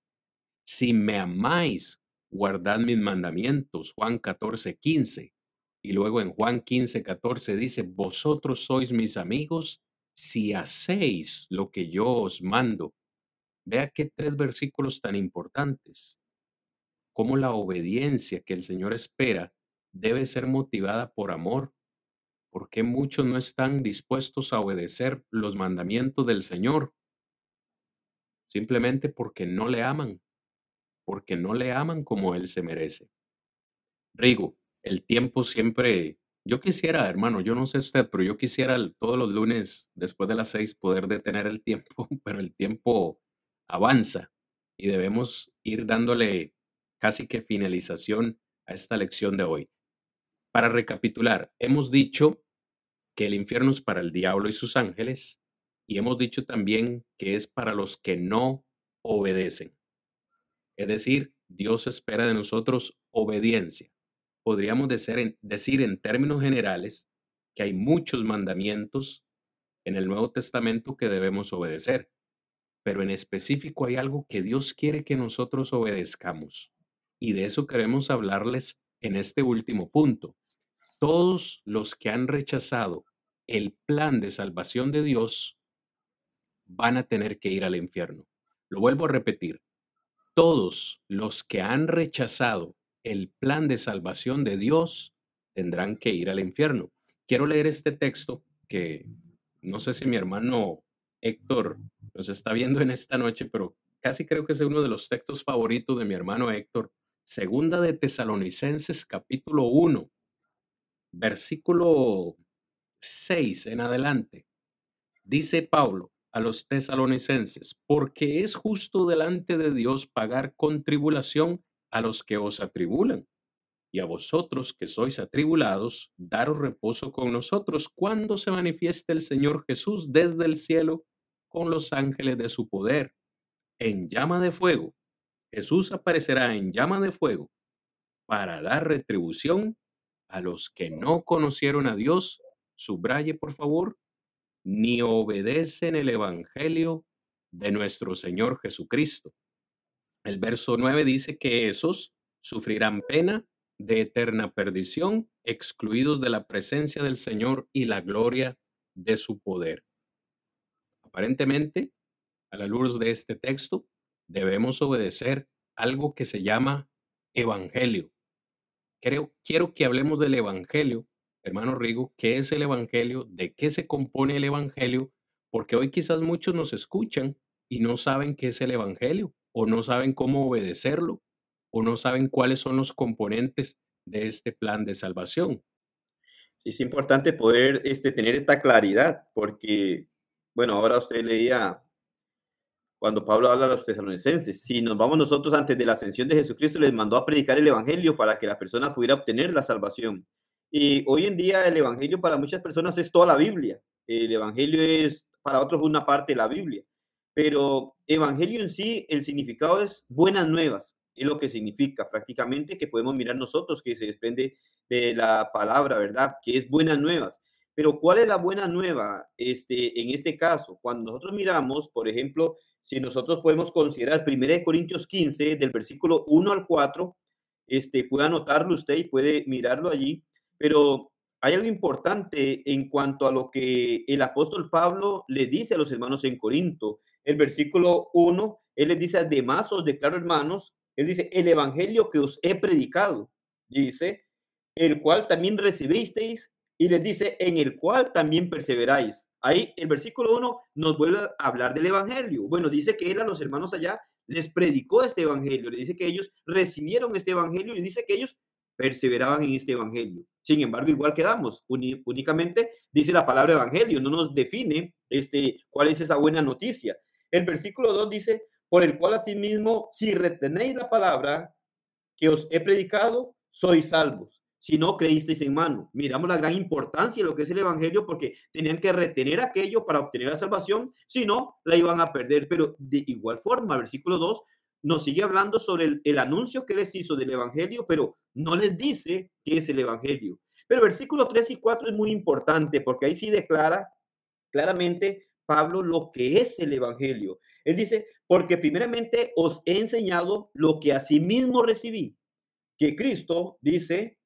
Si me amáis, guardad mis mandamientos. Juan 14, 15. Y luego en Juan 15, 14 dice, vosotros sois mis amigos si hacéis lo que yo os mando. Vea qué tres versículos tan importantes. Cómo la obediencia que el Señor espera debe ser motivada por amor. porque muchos no están dispuestos a obedecer los mandamientos del Señor? Simplemente porque no le aman, porque no le aman como Él se merece. Rigo, el tiempo siempre Yo quisiera, hermano, yo no sé usted, pero yo quisiera todos los lunes después de las seis poder detener el tiempo, pero el tiempo avanza y debemos ir dándole casi que finalización a esta lección de hoy. Para recapitular, hemos dicho que el infierno es para el diablo y sus ángeles y hemos dicho también que es para los que no obedecen. Es decir, Dios espera de nosotros obediencia podríamos decir en, términos generales que hay muchos mandamientos en el Nuevo Testamento que debemos obedecer, pero en específico hay algo que Dios quiere que nosotros obedezcamos. Y de eso queremos hablarles en este último punto. Todos los que han rechazado el plan de salvación de Dios van a tener que ir al infierno. Lo vuelvo a repetir. Todos los que han rechazado el plan de salvación de Dios, tendrán que ir al infierno. Quiero leer este texto que no sé si mi hermano Héctor nos está viendo en esta noche, pero casi creo que es uno de los textos favoritos de mi hermano Héctor. Segunda de Tesalonicenses capítulo 1, versículo 6 en adelante. Dice Pablo a los tesalonicenses, porque es justo delante de Dios pagar con tribulación a los que os atribulan, y a vosotros que sois atribulados, daros reposo con nosotros cuando se manifieste el Señor Jesús desde el cielo con los ángeles de su poder, en llama de fuego. Jesús aparecerá en llama de fuego para dar retribución a los que no conocieron a Dios, subraye por favor, ni obedecen el Evangelio de nuestro Señor Jesucristo. El verso 9 dice que esos sufrirán pena de eterna perdición, excluidos de la presencia del Señor y la gloria de su poder. Aparentemente, a la luz de este texto, debemos obedecer algo que se llama evangelio. Creo, quiero que hablemos del evangelio, hermano Rigo, ¿qué es el evangelio? ¿De qué se compone el evangelio? Porque hoy quizás muchos nos escuchan y no saben qué es el evangelio o no saben cómo obedecerlo o no saben cuáles son los componentes de este plan de salvación.
Sí, es importante poder este, tener esta claridad, porque, bueno, ahora usted leía cuando Pablo habla a los tesalonicenses, si nos vamos nosotros antes de la ascensión de Jesucristo, les mandó a predicar el Evangelio para que la persona pudiera obtener la salvación. Y hoy en día el Evangelio para muchas personas es toda la Biblia. El Evangelio es para otros una parte de la Biblia pero evangelio en sí, el significado es buenas nuevas, es lo que significa prácticamente que podemos mirar nosotros, que se desprende de la palabra, ¿verdad? Que es buenas nuevas. Pero ¿cuál es la buena nueva este, en este caso? Cuando nosotros miramos, por ejemplo, si nosotros podemos considerar 1 Corintios 15, del versículo 1 al 4, este, puede anotarlo usted y puede mirarlo allí, pero hay algo importante en cuanto a lo que el apóstol Pablo le dice a los hermanos en Corinto el versículo 1, él les dice, además os declaro hermanos, él dice, el evangelio que os he predicado, dice, el cual también recibisteis, y les dice, en el cual también perseveráis. Ahí el versículo 1 nos vuelve a hablar del evangelio. Bueno, dice que él a los hermanos allá les predicó este evangelio, le dice que ellos recibieron este evangelio y dice que ellos perseveraban en este evangelio. Sin embargo, igual quedamos, únicamente dice la palabra evangelio, no nos define este, cuál es esa buena noticia. El versículo 2 dice, por el cual asimismo, si retenéis la palabra que os he predicado, sois salvos. Si no creísteis en mano. Miramos la gran importancia de lo que es el Evangelio porque tenían que retener aquello para obtener la salvación, si no, la iban a perder. Pero de igual forma, versículo 2 nos sigue hablando sobre el, el anuncio que les hizo del Evangelio, pero no les dice qué es el Evangelio. Pero versículo 3 y 4 es muy importante porque ahí sí declara claramente Pablo lo que es el Evangelio. Él dice, porque primeramente os he enseñado lo que asimismo recibí, que Cristo, dice,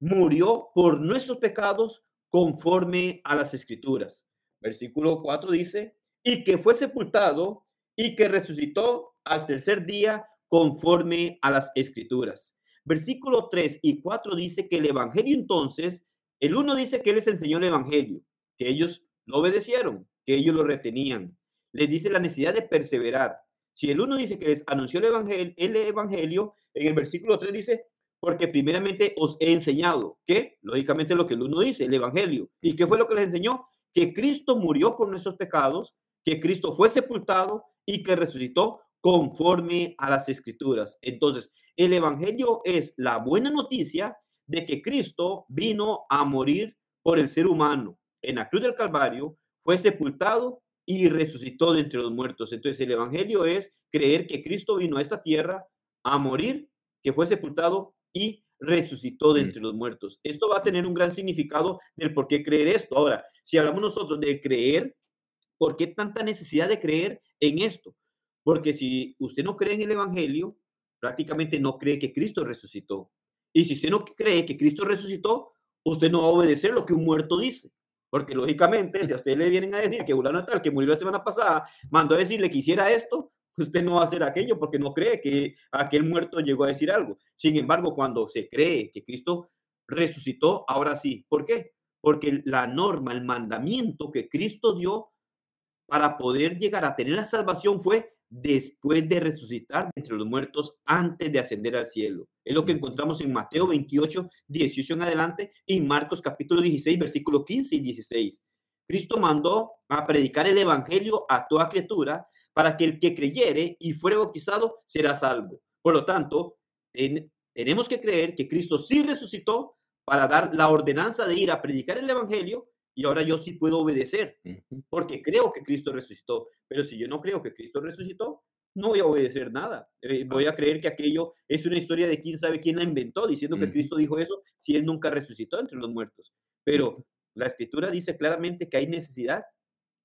murió por nuestros pecados conforme a las escrituras. Versículo 4 dice, y que fue sepultado y que resucitó al tercer día conforme a las escrituras. Versículo 3 y 4 dice que el Evangelio entonces, el uno dice que les enseñó el Evangelio, que ellos no obedecieron, que ellos lo retenían. Les dice la necesidad de perseverar. Si el uno dice que les anunció el evangelio, el evangelio, en el versículo 3 dice, Porque primeramente os he enseñado que, lógicamente, lo que el uno dice, el Evangelio. ¿Y qué fue lo que les enseñó? Que Cristo murió por nuestros pecados, que Cristo fue sepultado y que resucitó conforme a las escrituras. Entonces, el Evangelio es la buena noticia de que Cristo vino a morir por el ser humano en la cruz del Calvario, fue sepultado y resucitó de entre los muertos. Entonces, el Evangelio es creer que Cristo vino a esta tierra a morir, que fue sepultado y resucitó de mm. entre los muertos. Esto va a tener un gran significado del por qué creer esto. Ahora, si hablamos nosotros de creer, ¿por qué tanta necesidad de creer en esto? Porque si usted no cree en el Evangelio, prácticamente no cree que Cristo resucitó. Y si usted no cree que Cristo resucitó, usted no va a obedecer lo que un muerto dice. Porque lógicamente, si a usted le vienen a decir que Fulano tal, que murió la semana pasada, mandó a decirle que hiciera esto, usted no va a hacer aquello porque no cree que aquel muerto llegó a decir algo. Sin embargo, cuando se cree que Cristo resucitó, ahora sí. ¿Por qué? Porque la norma, el mandamiento que Cristo dio para poder llegar a tener la salvación fue después de resucitar entre los muertos antes de ascender al cielo. Es lo que encontramos en Mateo 28, 18 en adelante y Marcos capítulo 16, versículo 15 y 16. Cristo mandó a predicar el evangelio a toda criatura para que el que creyere y fuere bautizado será salvo. Por lo tanto, tenemos que creer que Cristo sí resucitó para dar la ordenanza de ir a predicar el evangelio y ahora yo sí puedo obedecer, porque creo que Cristo resucitó. Pero si yo no creo que Cristo resucitó, no voy a obedecer nada. Eh, voy a creer que aquello es una historia de quién sabe quién la inventó, diciendo que Cristo dijo eso si él nunca resucitó entre los muertos. Pero la escritura dice claramente que hay necesidad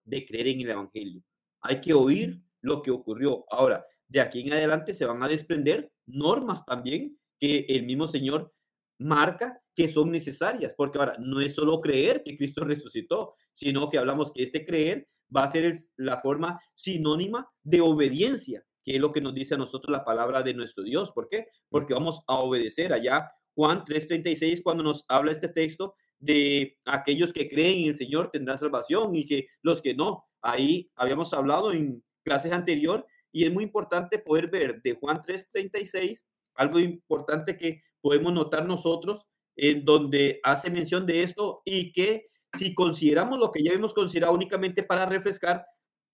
de creer en el Evangelio. Hay que oír lo que ocurrió. Ahora, de aquí en adelante se van a desprender normas también que el mismo Señor marca que son necesarias, porque ahora no es solo creer que Cristo resucitó, sino que hablamos que este creer va a ser la forma sinónima de obediencia, que es lo que nos dice a nosotros la palabra de nuestro Dios. ¿Por qué? Porque vamos a obedecer allá. Juan 3:36, cuando nos habla este texto de aquellos que creen en el Señor tendrán salvación y que los que no, ahí habíamos hablado en clases anterior y es muy importante poder ver de Juan 3:36 algo importante que podemos notar nosotros en donde hace mención de esto y que si consideramos lo que ya hemos considerado únicamente para refrescar,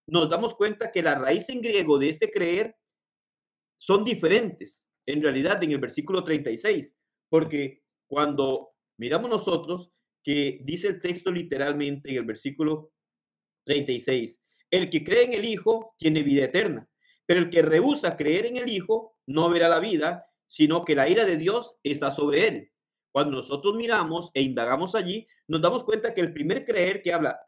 nos damos cuenta que la raíz en griego de este creer son diferentes en realidad en el versículo 36, porque cuando miramos nosotros que dice el texto literalmente en el versículo 36, el que cree en el Hijo tiene vida eterna, pero el que rehúsa creer en el Hijo no verá la vida, sino que la ira de Dios está sobre él. Cuando nosotros miramos e indagamos allí, nos damos cuenta que el primer creer que habla,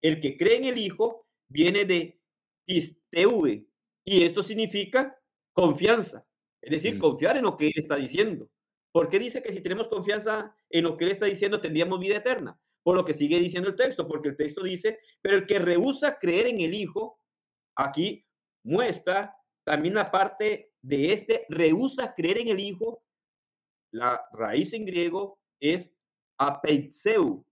el que cree en el Hijo, viene de pisteuve, y esto significa confianza, es decir, mm. confiar en lo que Él está diciendo. ¿Por qué dice que si tenemos confianza en lo que Él está diciendo, tendríamos vida eterna? Por lo que sigue diciendo el texto, porque el texto dice, pero el que rehúsa creer en el Hijo, aquí muestra también la parte de este, rehúsa creer en el Hijo, la raíz en griego es apeitzeu,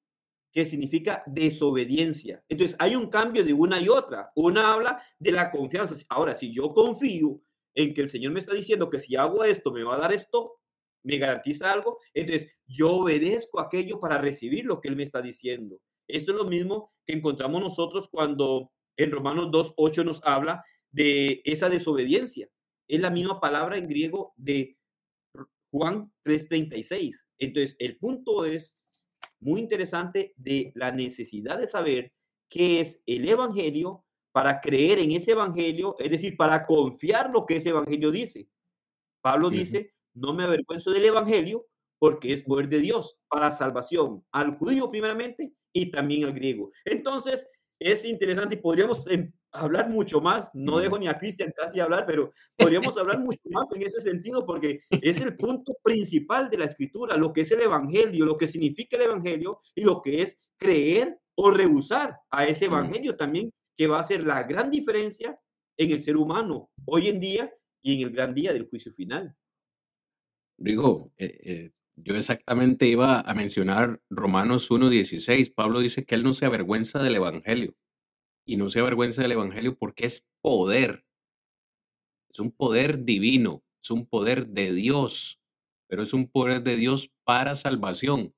que significa desobediencia. Entonces, hay un cambio de una y otra. Una habla de la confianza. Ahora, si yo confío en que el Señor me está diciendo que si hago esto, me va a dar esto, me garantiza algo, entonces yo obedezco aquello para recibir lo que Él me está diciendo. Esto es lo mismo que encontramos nosotros cuando en Romanos 2.8 nos habla de esa desobediencia. Es la misma palabra en griego de Juan 3:36. Entonces, el punto es muy interesante de la necesidad de saber qué es el Evangelio para creer en ese Evangelio, es decir, para confiar lo que ese Evangelio dice. Pablo dice, no me avergüenzo del Evangelio porque es poder de Dios para salvación al judío primeramente y también al griego. Entonces, es interesante y podríamos em, hablar mucho más. No dejo ni a Cristian casi hablar, pero podríamos hablar mucho más en ese sentido porque es el punto principal de la escritura, lo que es el evangelio, lo que significa el evangelio y lo que es creer o rehusar a ese evangelio también, que va a ser la gran diferencia en el ser humano hoy en día y en el gran día del juicio final.
Digo, eh, eh, yo exactamente iba a mencionar Romanos 1.16. Pablo dice que él no se avergüenza del evangelio y no se avergüenza del Evangelio porque es poder. Es un poder divino, es un poder de Dios. pero es un poder de Dios para salvación,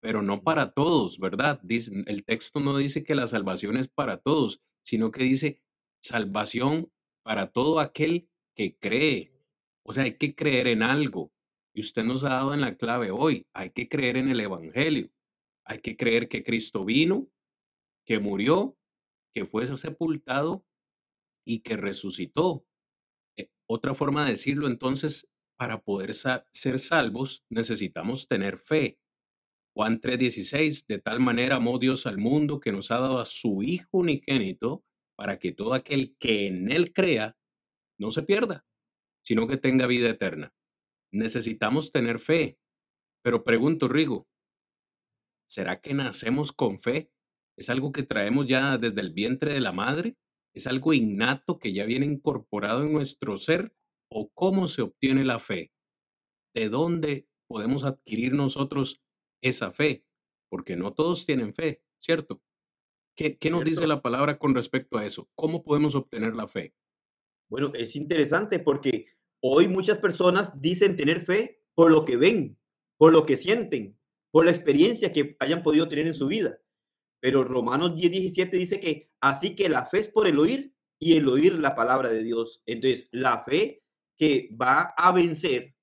pero no para todos, ¿verdad? Dice, el texto no dice que la salvación es para todos, sino que dice salvación para todo aquel que cree. O sea, hay que creer en algo. Y usted nos ha dado en la clave hoy, hay que creer en el Evangelio. Hay que creer que Cristo vino, que murió, que fue sepultado y que resucitó. Eh, otra forma de decirlo, entonces, para poder ser salvos necesitamos tener fe. Juan 3:16, de tal manera amó Dios al mundo que nos ha dado a su Hijo unigénito para que todo aquel que en Él crea no se pierda, sino que tenga vida eterna. Necesitamos tener fe. Pero pregunto, Rigo, ¿será que nacemos con fe? ¿Es algo que traemos ya desde el vientre de la madre? ¿Es algo innato que ya viene incorporado en nuestro ser? ¿O cómo se obtiene la fe? ¿De dónde podemos adquirir nosotros esa fe? Porque no todos tienen fe, ¿cierto? ¿Qué, qué nos dice la palabra con respecto a eso? ¿Cómo podemos obtener la fe?
Bueno, es interesante porque hoy muchas personas dicen tener fe por lo que ven, por lo que sienten, por la experiencia que hayan podido tener en su vida. Pero Romanos 10, 17 dice que así que la fe es por el oír y el oír la palabra de Dios. Entonces, la fe que va a vencer,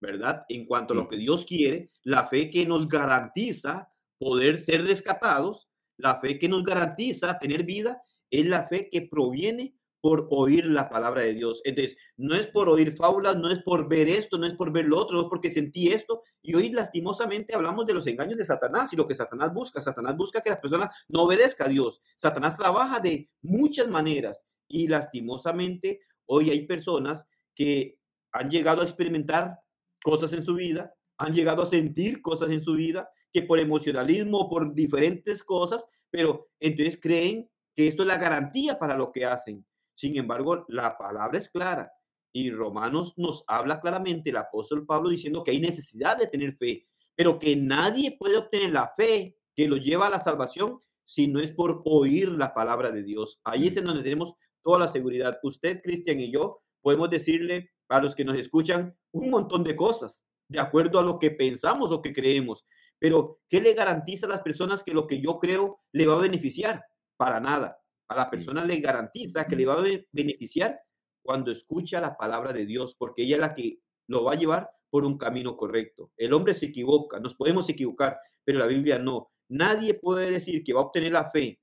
¿verdad? En cuanto a lo mm. que Dios quiere, la fe que nos garantiza poder ser rescatados, la fe que nos garantiza tener vida, es la fe que proviene por oír la palabra de Dios. Entonces, no es por oír fábulas, no es por ver esto, no es por ver lo otro, no es porque sentí esto. Y hoy lastimosamente hablamos de los engaños de Satanás y lo que Satanás busca. Satanás busca que las personas no obedezcan a Dios. Satanás trabaja de muchas maneras y lastimosamente hoy hay personas que han llegado a experimentar cosas en su vida, han llegado a sentir cosas en su vida, que por emocionalismo, por diferentes cosas, pero entonces creen que esto es la garantía para lo que hacen. Sin embargo, la palabra es clara y Romanos nos habla claramente el apóstol Pablo diciendo que hay necesidad de tener fe, pero que nadie puede obtener la fe que lo lleva a la salvación si no es por oír la palabra de Dios. Ahí es en donde tenemos toda la seguridad. Usted, Cristian y yo podemos decirle a los que nos escuchan un montón de cosas de acuerdo a lo que pensamos o que creemos. Pero, ¿qué le garantiza a las personas que lo que yo creo le va a beneficiar? Para nada a la persona le garantiza que le va a beneficiar cuando escucha la palabra de Dios, porque ella es la que lo va a llevar por un camino correcto. El hombre se equivoca, nos podemos equivocar, pero la Biblia no. Nadie puede decir que va a obtener la fe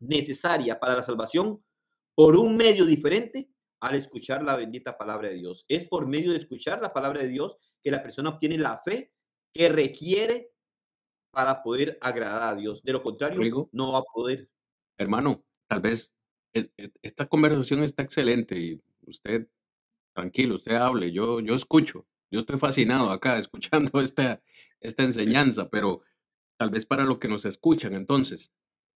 necesaria para la salvación por un medio diferente al escuchar la bendita palabra de Dios. Es por medio de escuchar la palabra de Dios que la persona obtiene la fe que requiere para poder agradar a Dios. De lo contrario, no va a poder.
Hermano, tal vez esta conversación está excelente y usted, tranquilo, usted hable, yo, yo escucho, yo estoy fascinado acá escuchando esta, esta enseñanza, pero tal vez para lo que nos escuchan, entonces,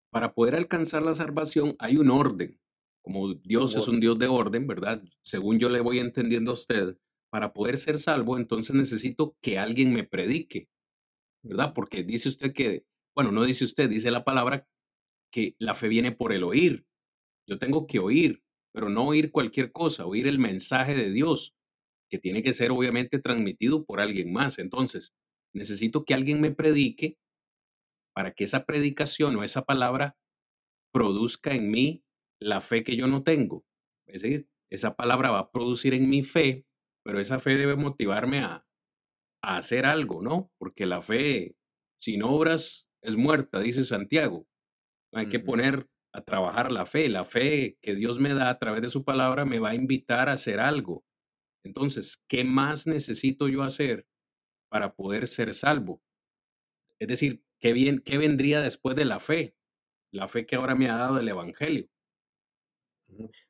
para poder alcanzar la salvación hay un orden, como Dios es un Dios de orden, ¿verdad? Según yo le voy entendiendo a usted, para poder ser salvo, entonces necesito que alguien me predique, ¿verdad? Porque dice usted que, bueno, no dice usted, dice la palabra que la fe viene por el oír. Yo tengo que oír, pero no oír cualquier cosa, oír el mensaje de Dios, que tiene que ser obviamente transmitido por alguien más. Entonces, necesito que alguien me predique para que esa predicación o esa palabra produzca en mí la fe que yo no tengo. Es decir, esa palabra va a producir en mi fe, pero esa fe debe motivarme a, a hacer algo, ¿no? Porque la fe sin obras es muerta, dice Santiago. Hay que poner a trabajar la fe. La fe que Dios me da a través de su palabra me va a invitar a hacer algo. Entonces, ¿qué más necesito yo hacer para poder ser salvo? Es decir, ¿qué, bien, qué vendría después de la fe? La fe que ahora me ha dado el Evangelio.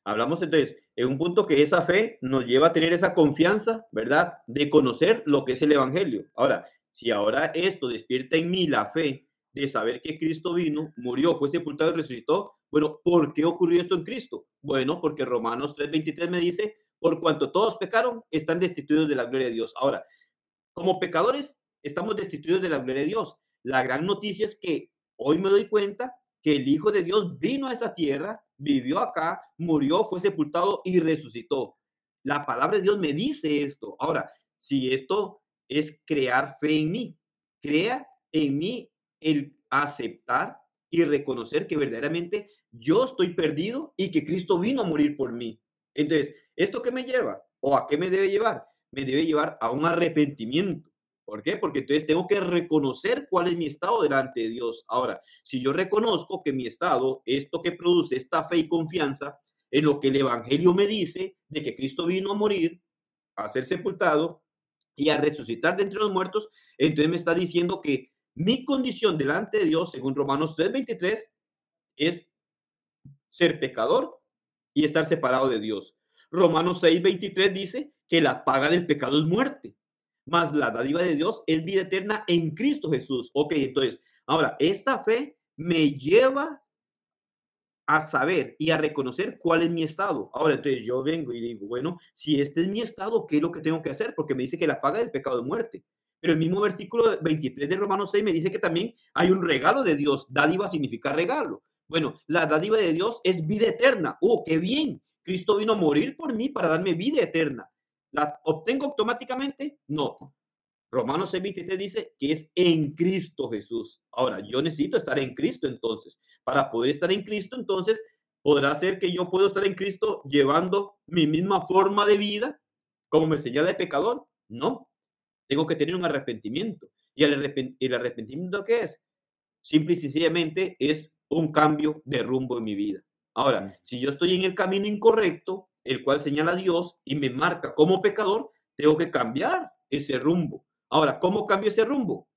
Hablamos entonces en un punto que esa fe nos lleva a tener esa confianza, ¿verdad? De conocer lo que es el Evangelio. Ahora, si ahora esto despierta en mí la fe de saber que Cristo vino, murió, fue sepultado y resucitó. Bueno, ¿por qué ocurrió esto en Cristo? Bueno, porque Romanos 3:23 me dice, por cuanto todos pecaron, están destituidos de la gloria de Dios. Ahora, como pecadores, estamos destituidos de la gloria de Dios. La gran noticia es que hoy me doy cuenta que el Hijo de Dios vino a esa tierra, vivió acá, murió, fue sepultado y resucitó. La palabra de Dios me dice esto. Ahora, si esto es crear fe en mí. Crea en mí el aceptar y reconocer que verdaderamente yo estoy perdido y que Cristo vino a morir por mí. Entonces, ¿esto qué me lleva? ¿O a qué me debe llevar? Me debe llevar a un arrepentimiento. ¿Por qué? Porque entonces tengo que reconocer cuál es mi estado delante de Dios. Ahora, si yo reconozco que mi estado, esto que produce esta fe y confianza en lo que el Evangelio me dice, de que Cristo vino a morir, a ser sepultado y a resucitar de entre los muertos, entonces me está diciendo que mi condición delante de Dios, según Romanos 3:23, es ser pecador y estar separado de Dios. Romanos 6:23 dice que la paga del pecado es muerte más la dádiva de Dios es vida eterna en Cristo Jesús. Ok, entonces, ahora, esta fe me lleva a saber y a reconocer cuál es mi estado. Ahora, entonces yo vengo y digo, bueno, si este es mi estado, ¿qué es lo que tengo que hacer? Porque me dice que la paga del pecado es muerte. Pero el mismo versículo 23 de Romanos 6 me dice que también hay un regalo de Dios. Dádiva significa regalo. Bueno, la dádiva de Dios es vida eterna. Oh, qué bien. Cristo vino a morir por mí para darme vida eterna. ¿La obtengo automáticamente? No. Romanos 6:23 dice que es en Cristo Jesús. Ahora, yo necesito estar en Cristo entonces. Para poder estar en Cristo, entonces, ¿podrá ser que yo puedo estar en Cristo llevando mi misma forma de vida como me señala el pecador? No. Tengo que tener un arrepentimiento. ¿Y el, arrepentimiento qué es? Simple y sencillamente es un cambio de rumbo en mi vida. Ahora, si yo estoy en el camino incorrecto, el cual señala a Dios y me marca como pecador, tengo que cambiar ese rumbo. Ahora, ¿cómo cambio ese rumbo?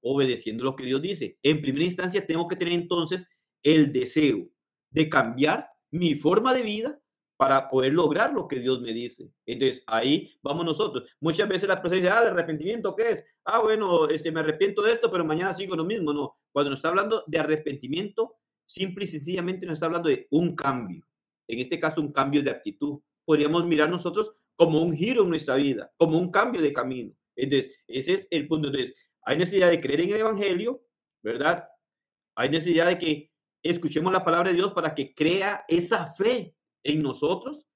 Obedeciendo lo que Dios dice. En primera instancia, tengo que tener entonces el deseo de cambiar mi forma de vida para poder lograr lo que Dios me dice. Entonces, ahí vamos nosotros. Muchas veces la persona dice, ah, el arrepentimiento, ¿qué es? Ah, bueno, este, me arrepiento de esto, pero mañana sigo lo mismo. No, cuando nos está hablando de arrepentimiento, simple y sencillamente nos está hablando de un cambio en este caso un cambio de actitud. Podríamos mirar nosotros como un giro en nuestra vida, como un cambio de camino. Entonces, ese es el punto. Entonces, hay necesidad de creer en el Evangelio, ¿verdad? Hay necesidad de que escuchemos la palabra de Dios para que crea esa fe en nosotros,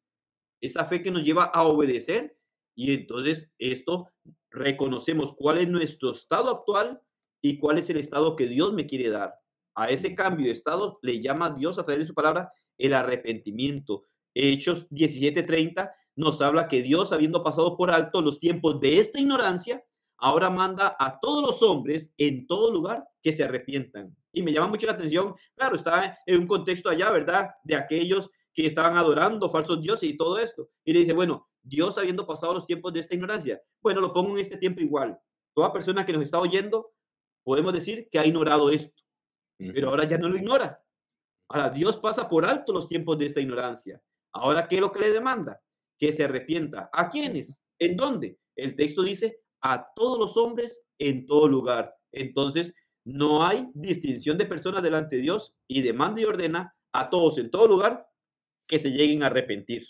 esa fe que nos lleva a obedecer. Y entonces esto reconocemos cuál es nuestro estado actual y cuál es el estado que Dios me quiere dar. A ese cambio de estado le llama Dios a través de su palabra el arrepentimiento. Hechos 17:30 nos habla que Dios, habiendo pasado por alto los tiempos de esta ignorancia, ahora manda a todos los hombres en todo lugar que se arrepientan. Y me llama mucho la atención, claro, está en un contexto allá, ¿verdad? De aquellos que estaban adorando falsos dioses y todo esto. Y le dice, bueno, Dios habiendo pasado los tiempos de esta ignorancia, bueno, lo pongo en este tiempo igual. Toda persona que nos está oyendo, podemos decir que ha ignorado esto, pero ahora ya no lo ignora, Ahora, Dios pasa por alto los tiempos de esta ignorancia. Ahora, ¿qué es lo que le demanda? Que se arrepienta. ¿A quiénes? ¿En dónde? El texto dice, a todos los hombres en todo lugar. Entonces, no hay distinción de personas delante de Dios y demanda y ordena a todos en todo lugar que se lleguen a arrepentir.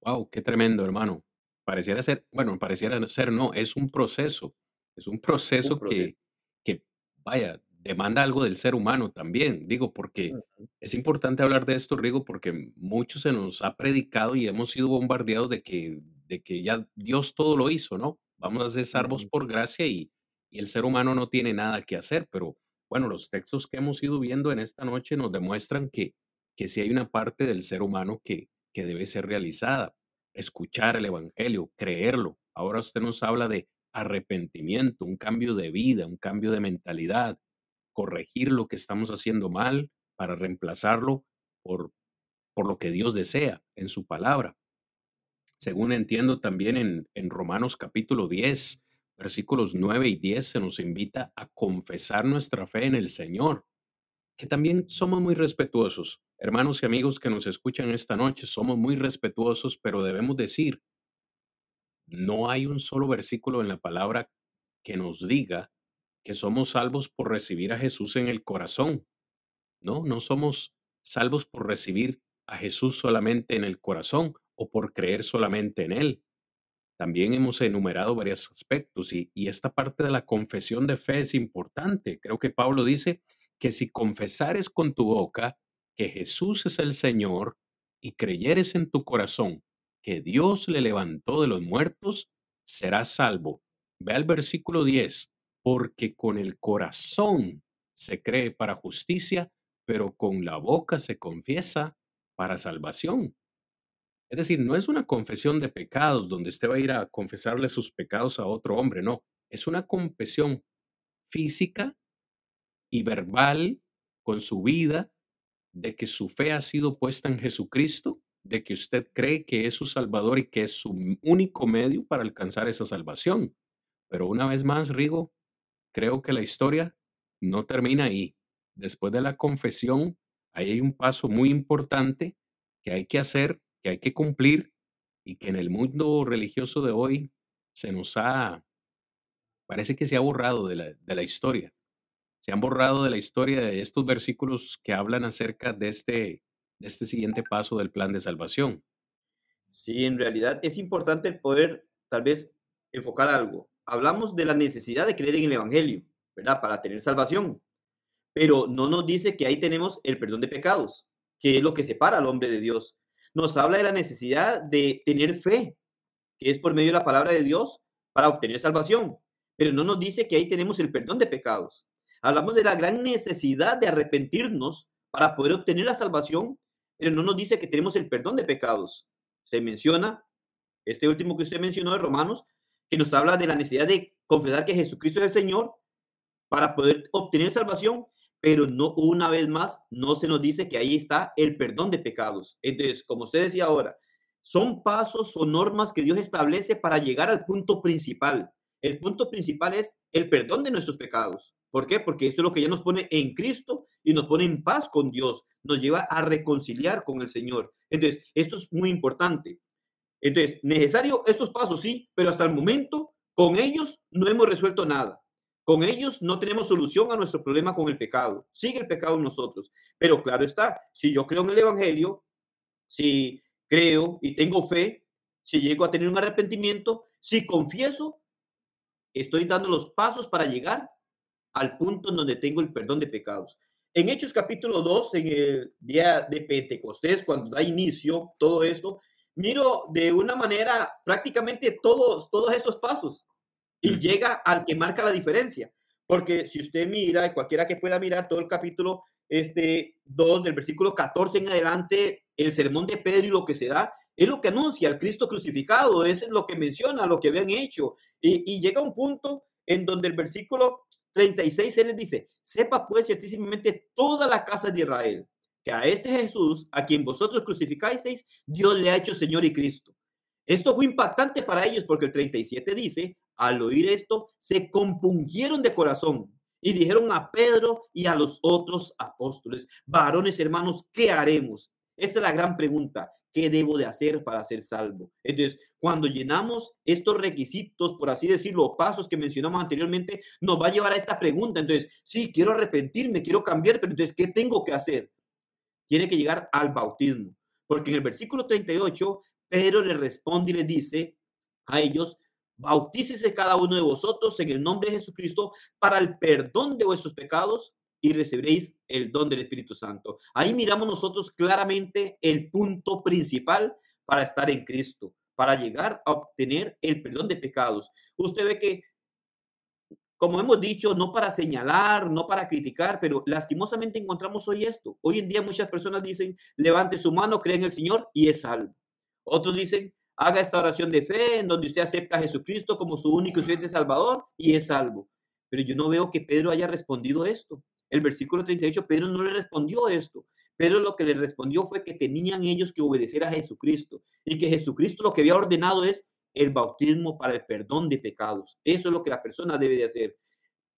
Wow, qué tremendo, hermano. Pareciera ser, bueno, pareciera ser no, es un proceso. Es un proceso, un proceso. que, que, vaya, demanda algo del ser humano también, digo, porque es importante hablar de esto, Rigo, porque mucho se nos ha predicado y hemos sido bombardeados de que, de que ya Dios todo lo hizo, ¿no? Vamos a ser salvos por gracia y, y el ser humano no tiene nada que hacer, pero bueno, los textos que hemos ido viendo en esta noche nos demuestran que, que sí hay una parte del ser humano que, que debe ser realizada, escuchar el Evangelio, creerlo. Ahora usted nos habla de arrepentimiento, un cambio de vida, un cambio de mentalidad, corregir lo que estamos haciendo mal para reemplazarlo por, por lo que Dios desea en su palabra. Según entiendo también en, en Romanos capítulo 10, versículos 9 y 10 se nos invita a confesar nuestra fe en el Señor, que también somos muy respetuosos. Hermanos y amigos que nos escuchan esta noche, somos muy respetuosos, pero debemos decir, no hay un solo versículo en la palabra que nos diga que somos salvos por recibir a Jesús en el corazón. No, no somos salvos por recibir a Jesús solamente en el corazón o por creer solamente en Él. También hemos enumerado varios aspectos y, esta parte de la confesión de fe es importante. Creo que Pablo dice que si confesares con tu boca que Jesús es el Señor y creyeres en tu corazón que Dios le levantó de los muertos, serás salvo. Ve al versículo 10, porque con el corazón se cree para justicia, pero con la boca se confiesa para salvación. Es decir, no es una confesión de pecados donde usted va a ir a confesarle sus pecados a otro hombre, no. Es una confesión física y verbal con su vida de que su fe ha sido puesta en Jesucristo, de que usted cree que es su Salvador y que es su único medio para alcanzar esa salvación. Pero una vez más, Rigo, creo que la historia no termina ahí. Después de la confesión, ahí hay un paso muy importante que hay que hacer, que hay que cumplir y que en el mundo religioso de hoy se nos ha, parece que se ha borrado de la, de la historia se han borrado de la historia de estos versículos que hablan acerca de este, este siguiente paso del plan de salvación.
Sí, en realidad es importante poder tal vez enfocar algo. Hablamos de la necesidad de creer en el Evangelio, ¿verdad? Para tener salvación. Pero no nos dice que ahí tenemos el perdón de pecados, que es lo que separa al hombre de Dios. Nos habla de la necesidad de tener fe, que es por medio de la palabra de Dios para obtener salvación. Pero no nos dice que ahí tenemos el perdón de pecados. Hablamos de la gran necesidad de arrepentirnos para poder obtener la salvación, pero no nos dice que tenemos el perdón de pecados. Se menciona, este último que usted mencionó de Romanos, que nos habla de la necesidad de confesar que Jesucristo es el Señor para poder obtener salvación, pero no una vez más no se nos dice que ahí está el perdón de pecados. Entonces, como usted decía ahora, son pasos o normas que Dios establece para llegar al punto principal. El punto principal es el perdón de nuestros pecados. ¿Por qué? Porque esto es lo que ya nos pone en Cristo y nos pone en paz con Dios, nos lleva a reconciliar con el Señor. Entonces, esto es muy importante. Entonces, necesario estos pasos, sí, pero hasta el momento con ellos no hemos resuelto nada. Con ellos no tenemos solución a nuestro problema con el pecado. Sigue el pecado en nosotros. Pero claro está, si yo creo en el Evangelio, si creo y tengo fe, si llego a tener un arrepentimiento, si confieso, estoy dando los pasos para llegar al punto en donde tengo el perdón de pecados. En Hechos capítulo 2, en el día de Pentecostés, cuando da inicio todo esto, miro de una manera prácticamente todos, todos estos pasos y llega al que marca la diferencia. Porque si usted mira, cualquiera que pueda mirar todo el capítulo este 2 del versículo 14 en adelante, el sermón de Pedro y lo que se da, es lo que anuncia al Cristo crucificado, es lo que menciona, lo que habían hecho. Y, y llega un punto en donde el versículo 36, él les dice, sepa pues ciertísimamente toda la casa de Israel, que a este Jesús, a quien vosotros crucificáis, Dios le ha hecho Señor y Cristo. Esto fue impactante para ellos porque el 37 dice, al oír esto, se compungieron de corazón y dijeron a Pedro y a los otros apóstoles, varones hermanos, ¿qué haremos? Esa es la gran pregunta. ¿Qué debo de hacer para ser salvo? Entonces, cuando llenamos estos requisitos, por así decirlo, pasos que mencionamos anteriormente, nos va a llevar a esta pregunta. Entonces, sí, quiero arrepentirme, quiero cambiar, pero entonces, ¿qué tengo que hacer? Tiene que llegar al bautismo. Porque en el versículo 38, Pedro le responde y le dice a ellos, bautícese cada uno de vosotros en el nombre de Jesucristo para el perdón de vuestros pecados y recibiréis el don del Espíritu Santo. Ahí miramos nosotros claramente el punto principal para estar en Cristo, para llegar a obtener el perdón de pecados. Usted ve que, como hemos dicho, no para señalar, no para criticar, pero lastimosamente encontramos hoy esto. Hoy en día muchas personas dicen, levante su mano, cree en el Señor y es salvo. Otros dicen, haga esta oración de fe en donde usted acepta a Jesucristo como su único y suficiente Salvador y es salvo. Pero yo no veo que Pedro haya respondido esto el versículo 38, Pedro no le respondió esto. Pedro lo que le respondió fue que tenían ellos que obedecer a Jesucristo y que Jesucristo lo que había ordenado es el bautismo para el perdón de pecados. Eso es lo que la persona debe de hacer.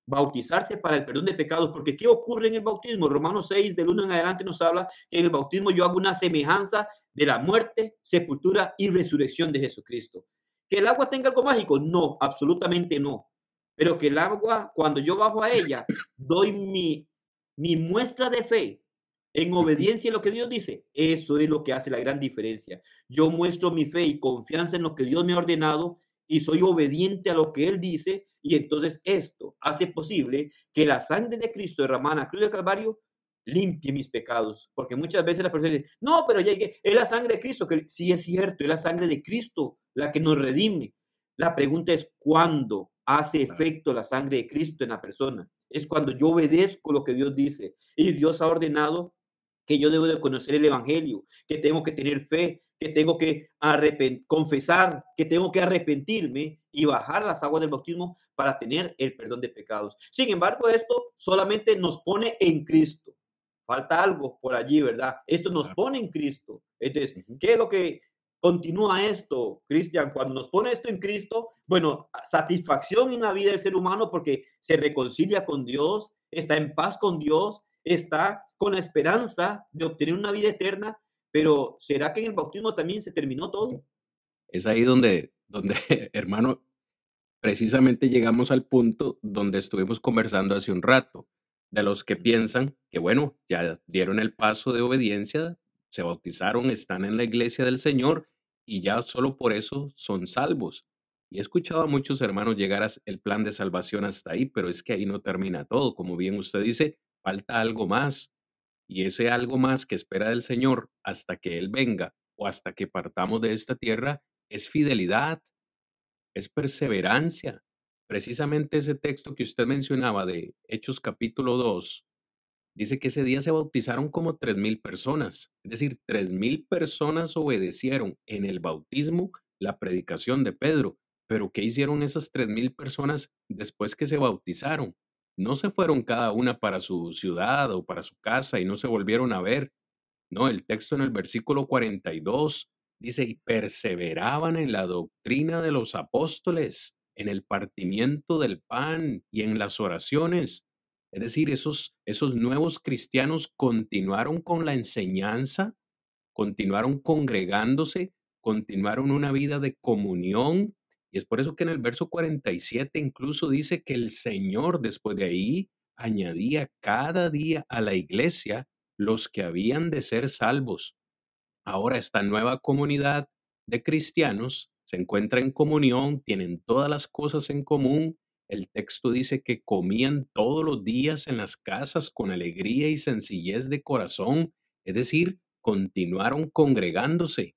Bautizarse para el perdón de pecados, porque ¿qué ocurre en el bautismo? Romanos 6, del 1 en adelante, nos habla en el bautismo yo hago una semejanza de la muerte, sepultura y resurrección de Jesucristo. ¿Que el agua tenga algo mágico? No, absolutamente no pero que el agua, cuando yo bajo a ella, doy mi, mi muestra de fe en obediencia a lo que Dios dice. Eso es lo que hace la gran diferencia. Yo muestro mi fe y confianza en lo que Dios me ha ordenado y soy obediente a lo que Él dice. Y entonces esto hace posible que la sangre de Cristo derramada en la cruz del Calvario limpie mis pecados. Porque muchas veces la persona dice, no, pero ya es la sangre de Cristo, que sí es cierto, es la sangre de Cristo la que nos redime. La pregunta es cuándo hace efecto la sangre de Cristo en la persona. Es cuando yo obedezco lo que Dios dice. Y Dios ha ordenado que yo debo de conocer el Evangelio, que tengo que tener fe, que tengo que confesar, que tengo que arrepentirme y bajar las aguas del bautismo para tener el perdón de pecados. Sin embargo, esto solamente nos pone en Cristo. Falta algo por allí, ¿verdad? Esto nos pone en Cristo. Entonces, ¿qué es lo que continúa esto, Cristian? Cuando nos pone esto en Cristo, bueno, satisfacción en la vida del ser humano porque se reconcilia con Dios, está en paz con Dios, está con la esperanza de obtener una vida eterna, pero ¿será que en el bautismo también se terminó todo?
Es ahí donde, donde, hermano, precisamente llegamos al punto donde estuvimos conversando hace un rato, de los que piensan que, bueno, ya dieron el paso de obediencia, se bautizaron, están en la iglesia del Señor y ya solo por eso son salvos. Y he escuchado a muchos hermanos llegar al plan de salvación hasta ahí, pero es que ahí no termina todo. Como bien usted dice, falta algo más. Y ese algo más que espera del Señor hasta que Él venga o hasta que partamos de esta tierra es fidelidad, es perseverancia. Precisamente ese texto que usted mencionaba de Hechos capítulo 2, dice que ese día se bautizaron como tres mil personas. Es decir, tres mil personas obedecieron en el bautismo la predicación de Pedro. Pero ¿qué hicieron esas tres mil personas después que se bautizaron? No se fueron cada una para su ciudad o para su casa y no se volvieron a ver. No, el texto en el versículo 42 dice, y perseveraban en la doctrina de los apóstoles, en el partimiento del pan y en las oraciones. Es decir, esos, esos nuevos cristianos continuaron con la enseñanza, continuaron congregándose, continuaron una vida de comunión y es por eso que en el verso 47 incluso dice que el Señor después de ahí añadía cada día a la iglesia los que habían de ser salvos. Ahora esta nueva comunidad de cristianos se encuentra en comunión, tienen todas las cosas en común. El texto dice que comían todos los días en las casas con alegría y sencillez de corazón, es decir, continuaron congregándose.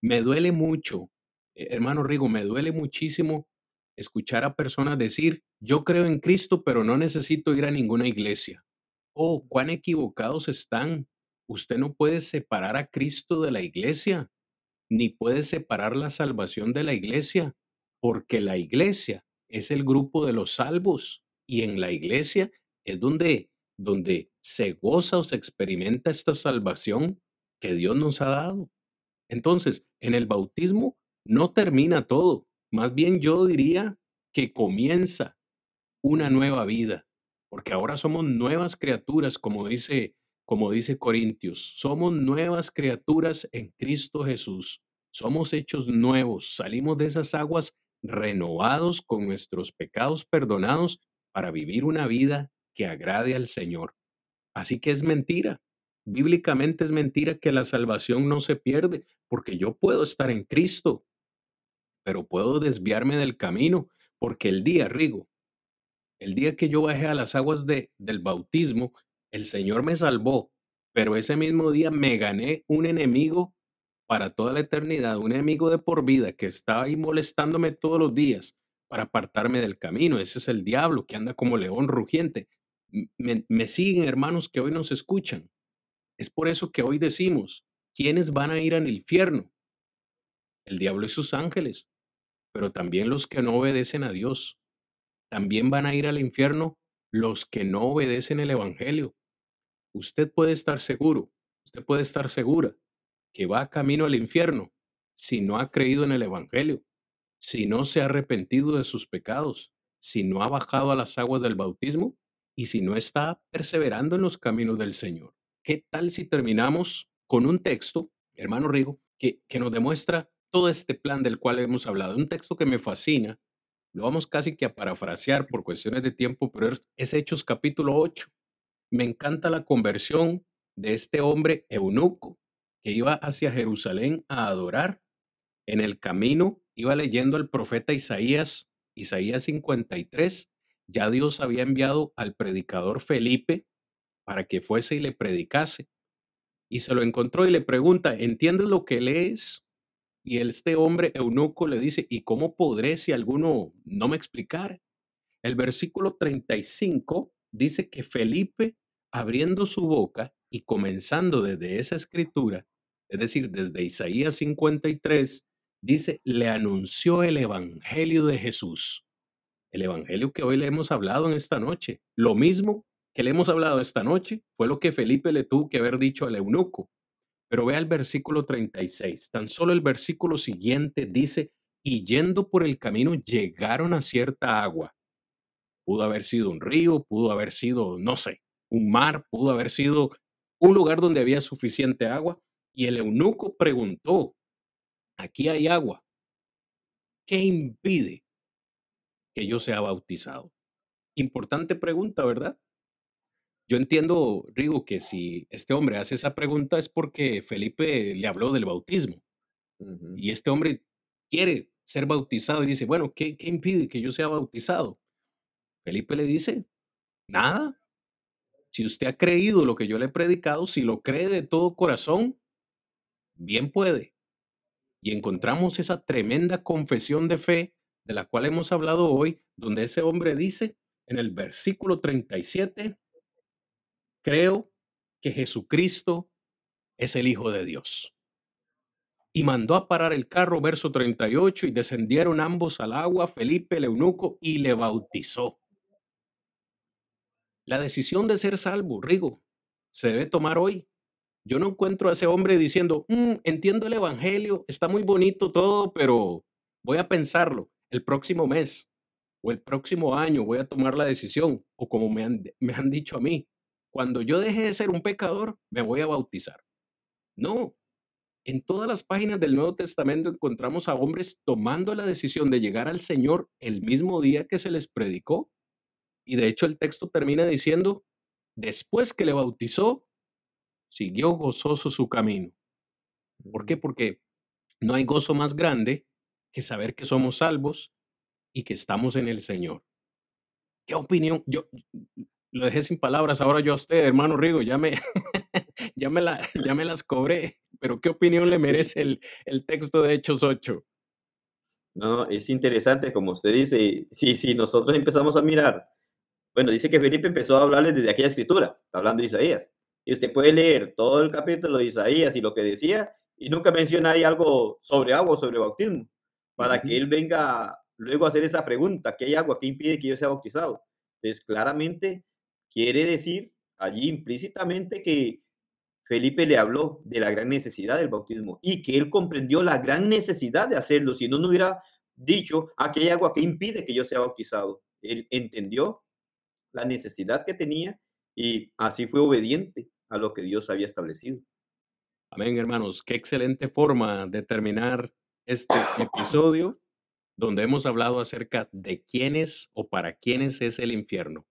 Me duele mucho eh, hermano Rigo, me duele muchísimo escuchar a personas decir, yo creo en Cristo, pero no necesito ir a ninguna iglesia. Oh, cuán equivocados están. Usted no puede separar a Cristo de la iglesia, ni puede separar la salvación de la iglesia, porque la iglesia es el grupo de los salvos y en la iglesia es donde donde se goza o se experimenta esta salvación que Dios nos ha dado. Entonces, en el bautismo no termina todo, más bien yo diría que comienza una nueva vida, porque ahora somos nuevas criaturas, como dice, como dice Corintios, somos nuevas criaturas en Cristo Jesús. Somos hechos nuevos, salimos de esas aguas renovados con nuestros pecados perdonados para vivir una vida que agrade al Señor. Así que es mentira. Bíblicamente es mentira que la salvación no se pierde, porque yo puedo estar en Cristo, pero puedo desviarme del camino, porque el día, Rigo, el día que yo bajé a las aguas de, del bautismo, el Señor me salvó, pero ese mismo día me gané un enemigo para toda la eternidad, un enemigo de por vida que estaba ahí molestándome todos los días para apartarme del camino. Ese es el diablo que anda como león rugiente. Me, me siguen, hermanos, que hoy nos escuchan. Es por eso que hoy decimos, ¿quiénes van a ir al infierno? El diablo y sus ángeles pero también los que no obedecen a Dios. También van a ir al infierno los que no obedecen el Evangelio. Usted puede estar seguro, usted puede estar segura que va camino al infierno si no ha creído en el Evangelio, si no se ha arrepentido de sus pecados, si no ha bajado a las aguas del bautismo y si no está perseverando en los caminos del Señor. ¿Qué tal si terminamos con un texto, hermano Rigo, que, que nos demuestra todo este plan del cual hemos hablado. Un texto que me fascina, lo vamos casi que a parafrasear por cuestiones de tiempo, pero es, Hechos capítulo 8. Me encanta la conversión de este hombre eunuco que iba hacia Jerusalén a adorar. En el camino iba leyendo al profeta Isaías, Isaías 53. Ya Dios había enviado al predicador Felipe para que fuese y le predicase. Y se lo encontró y le pregunta, ¿entiendes lo que lees? Y este hombre eunuco le dice, ¿y cómo podré si alguno no me explicar? El versículo 35 dice que Felipe, abriendo su boca y comenzando desde esa escritura, es decir, desde Isaías 53, dice, le anunció el Evangelio de Jesús. El Evangelio que hoy le hemos hablado en esta noche. Lo mismo que le hemos hablado esta noche fue lo que Felipe le tuvo que haber dicho al eunuco. Pero vea el versículo 36. Tan solo el versículo siguiente dice, y yendo por el camino llegaron a cierta agua. Pudo haber sido un río, pudo haber sido, no sé, un mar, pudo haber sido un lugar donde había suficiente agua. Y el eunuco preguntó, aquí hay agua. ¿Qué impide que yo sea bautizado? Importante pregunta, ¿verdad? Yo entiendo, Rigo, que si este hombre hace esa pregunta es porque Felipe le habló del bautismo y este hombre quiere ser bautizado y dice, bueno, ¿qué, qué impide que yo sea bautizado? Felipe le dice, nada. Si usted ha creído lo que yo le he predicado, si lo cree de todo corazón, bien puede. Y encontramos esa tremenda confesión de fe de la cual hemos hablado hoy, donde ese hombre dice en el versículo 37, creo que Jesucristo es el Hijo de Dios. Y mandó a parar el carro, verso 38, y descendieron ambos al agua, Felipe el eunuco, y le bautizó. La decisión de ser salvo, Rigo, se debe tomar hoy. Yo no encuentro a ese hombre diciendo, mm, entiendo el Evangelio, está muy bonito todo, pero voy a pensarlo el próximo mes o el próximo año, voy a tomar la decisión, o como me han, me han dicho a mí, cuando yo deje de ser un pecador, me voy a bautizar. No. En todas las páginas del Nuevo Testamento encontramos a hombres tomando la decisión de llegar al Señor el mismo día que se les predicó. Y de hecho el texto termina diciendo, después que le bautizó, siguió gozoso su camino. ¿Por qué? Porque no hay gozo más grande que saber que somos salvos y que estamos en el Señor. ¿Qué opinión? Yo, lo dejé sin palabras ahora yo a usted, hermano Rigo, ya me, ya me, la, ya me las cobré, pero ¿qué opinión le merece el, el texto de Hechos 8?
No, es interesante, como usted dice, sí, sí, nosotros empezamos a mirar, bueno, dice que Felipe empezó a hablarles desde aquella escritura, hablando de Isaías, y usted puede leer todo el capítulo de Isaías y lo que decía, y nunca menciona ahí algo sobre agua, sobre bautismo, para que él venga luego a hacer esa pregunta, ¿qué hay agua? ¿Qué impide que yo sea bautizado? Entonces, claramente Quiere decir allí implícitamente que Felipe le habló de la gran necesidad del bautismo y que él comprendió la gran necesidad de hacerlo. Si no, no hubiera dicho, aquí hay agua que impide que yo sea bautizado. Él entendió la necesidad que tenía y así fue obediente a lo que Dios había establecido.
Amén, hermanos. Qué excelente forma de terminar este episodio donde hemos hablado acerca de quiénes o para quiénes es el infierno.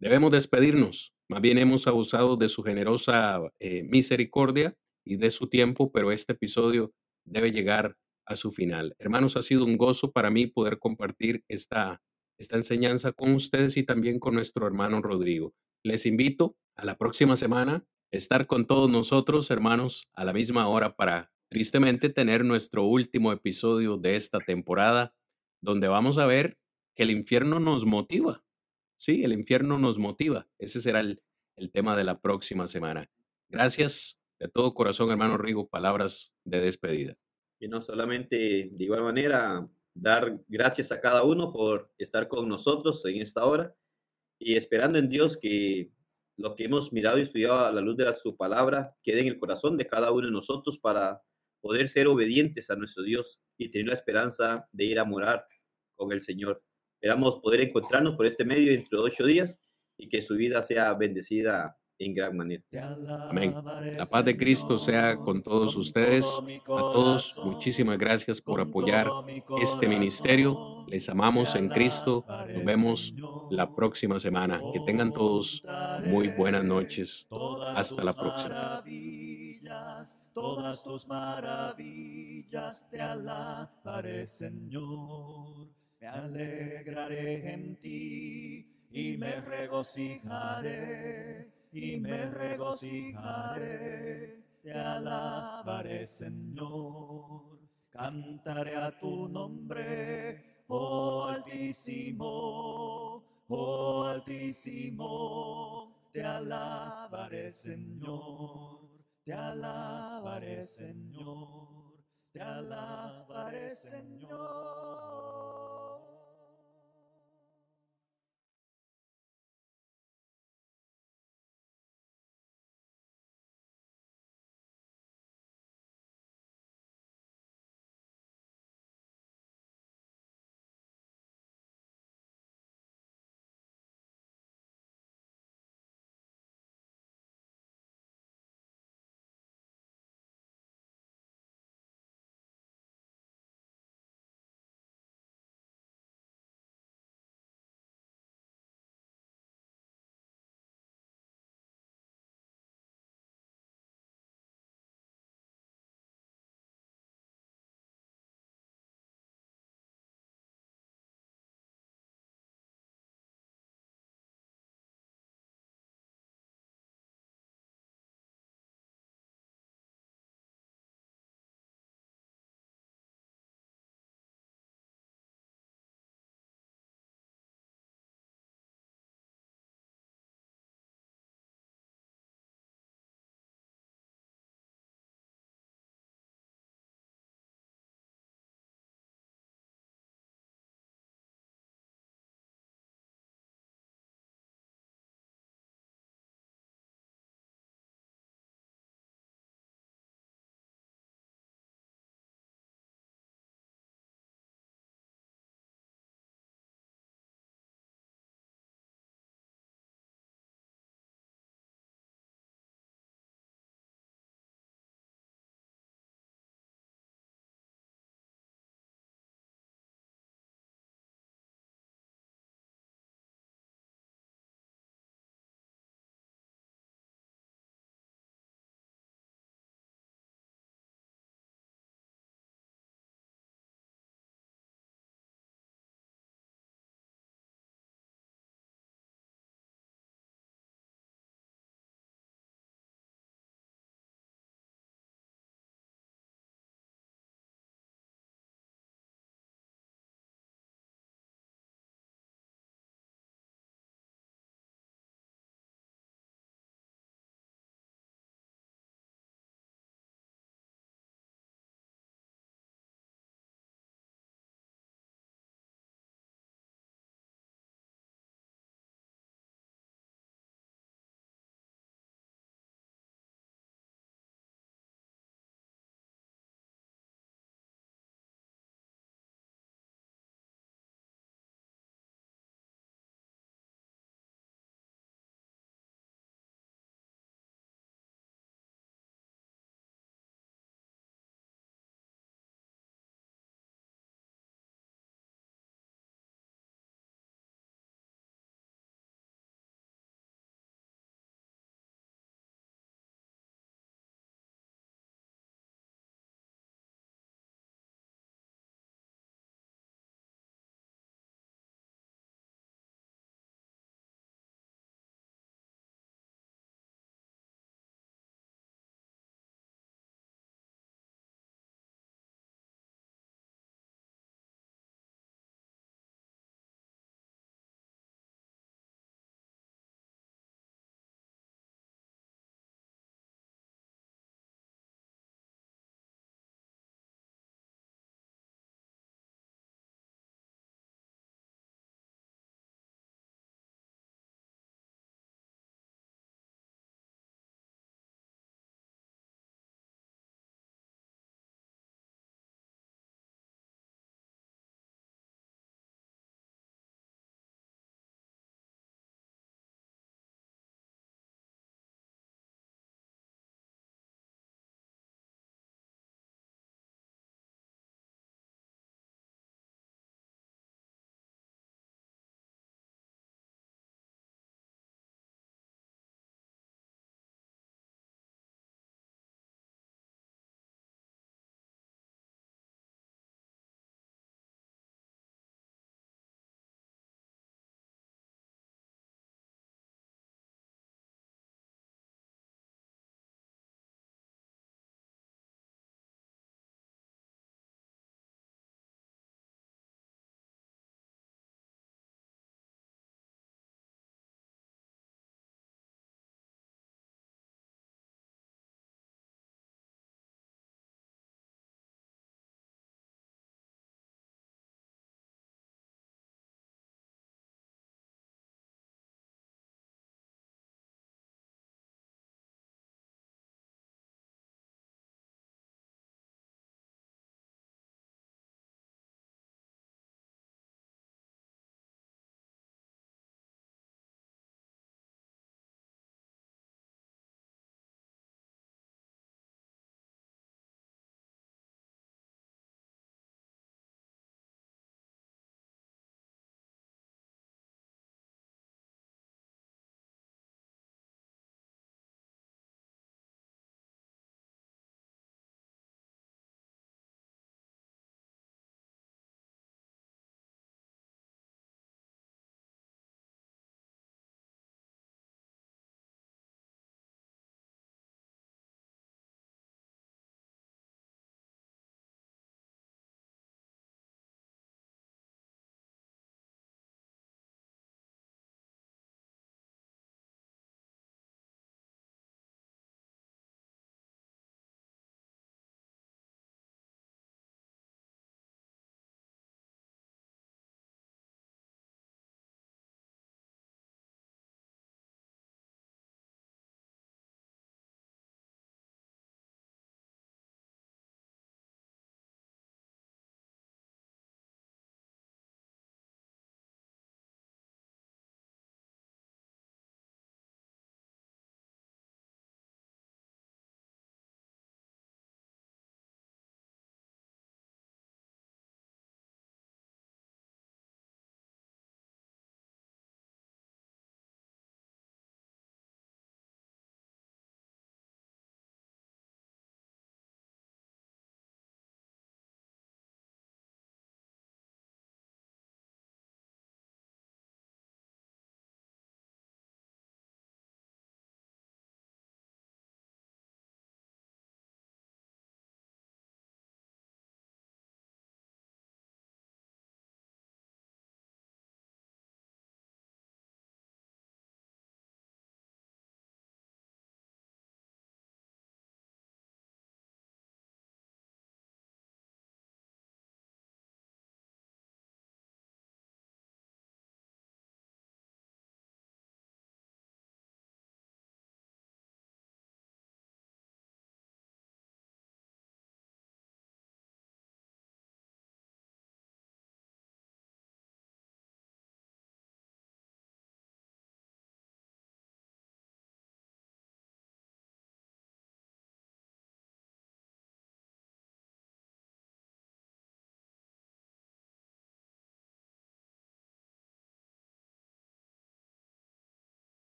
Debemos despedirnos. Más bien hemos abusado de su generosa eh, misericordia y de su tiempo, pero este episodio debe llegar a su final. Hermanos, ha sido un gozo para mí poder compartir esta, esta enseñanza con ustedes y también con nuestro hermano Rodrigo. Les invito a la próxima semana estar con todos nosotros, hermanos, a la misma hora para tristemente tener nuestro último episodio de esta temporada, donde vamos a ver que el infierno nos motiva Sí, el infierno nos motiva. Ese será el, tema de la próxima semana. Gracias de todo corazón, hermano Rigo, palabras de despedida.
Y no solamente de igual manera dar gracias a cada uno por estar con nosotros en esta hora y esperando en Dios que lo que hemos mirado y estudiado a la luz de su palabra quede en el corazón de cada uno de nosotros para poder ser obedientes a nuestro Dios y tener la esperanza de ir a morar con el Señor. Esperamos poder encontrarnos por este medio dentro de ocho días y que su vida sea bendecida en gran manera.
Amén. La paz de Cristo sea con todos ustedes. A todos, muchísimas gracias por apoyar este ministerio. Les amamos en Cristo. Nos vemos la próxima semana. Que tengan todos muy buenas noches. Hasta la próxima. Todas tus maravillas te alabaré, Señor. Me alegraré en ti y me regocijaré, y me regocijaré, te alabaré Señor.
Cantaré a tu nombre, oh Altísimo, oh Altísimo, te alabaré Señor, te alabaré Señor, te alabaré Señor.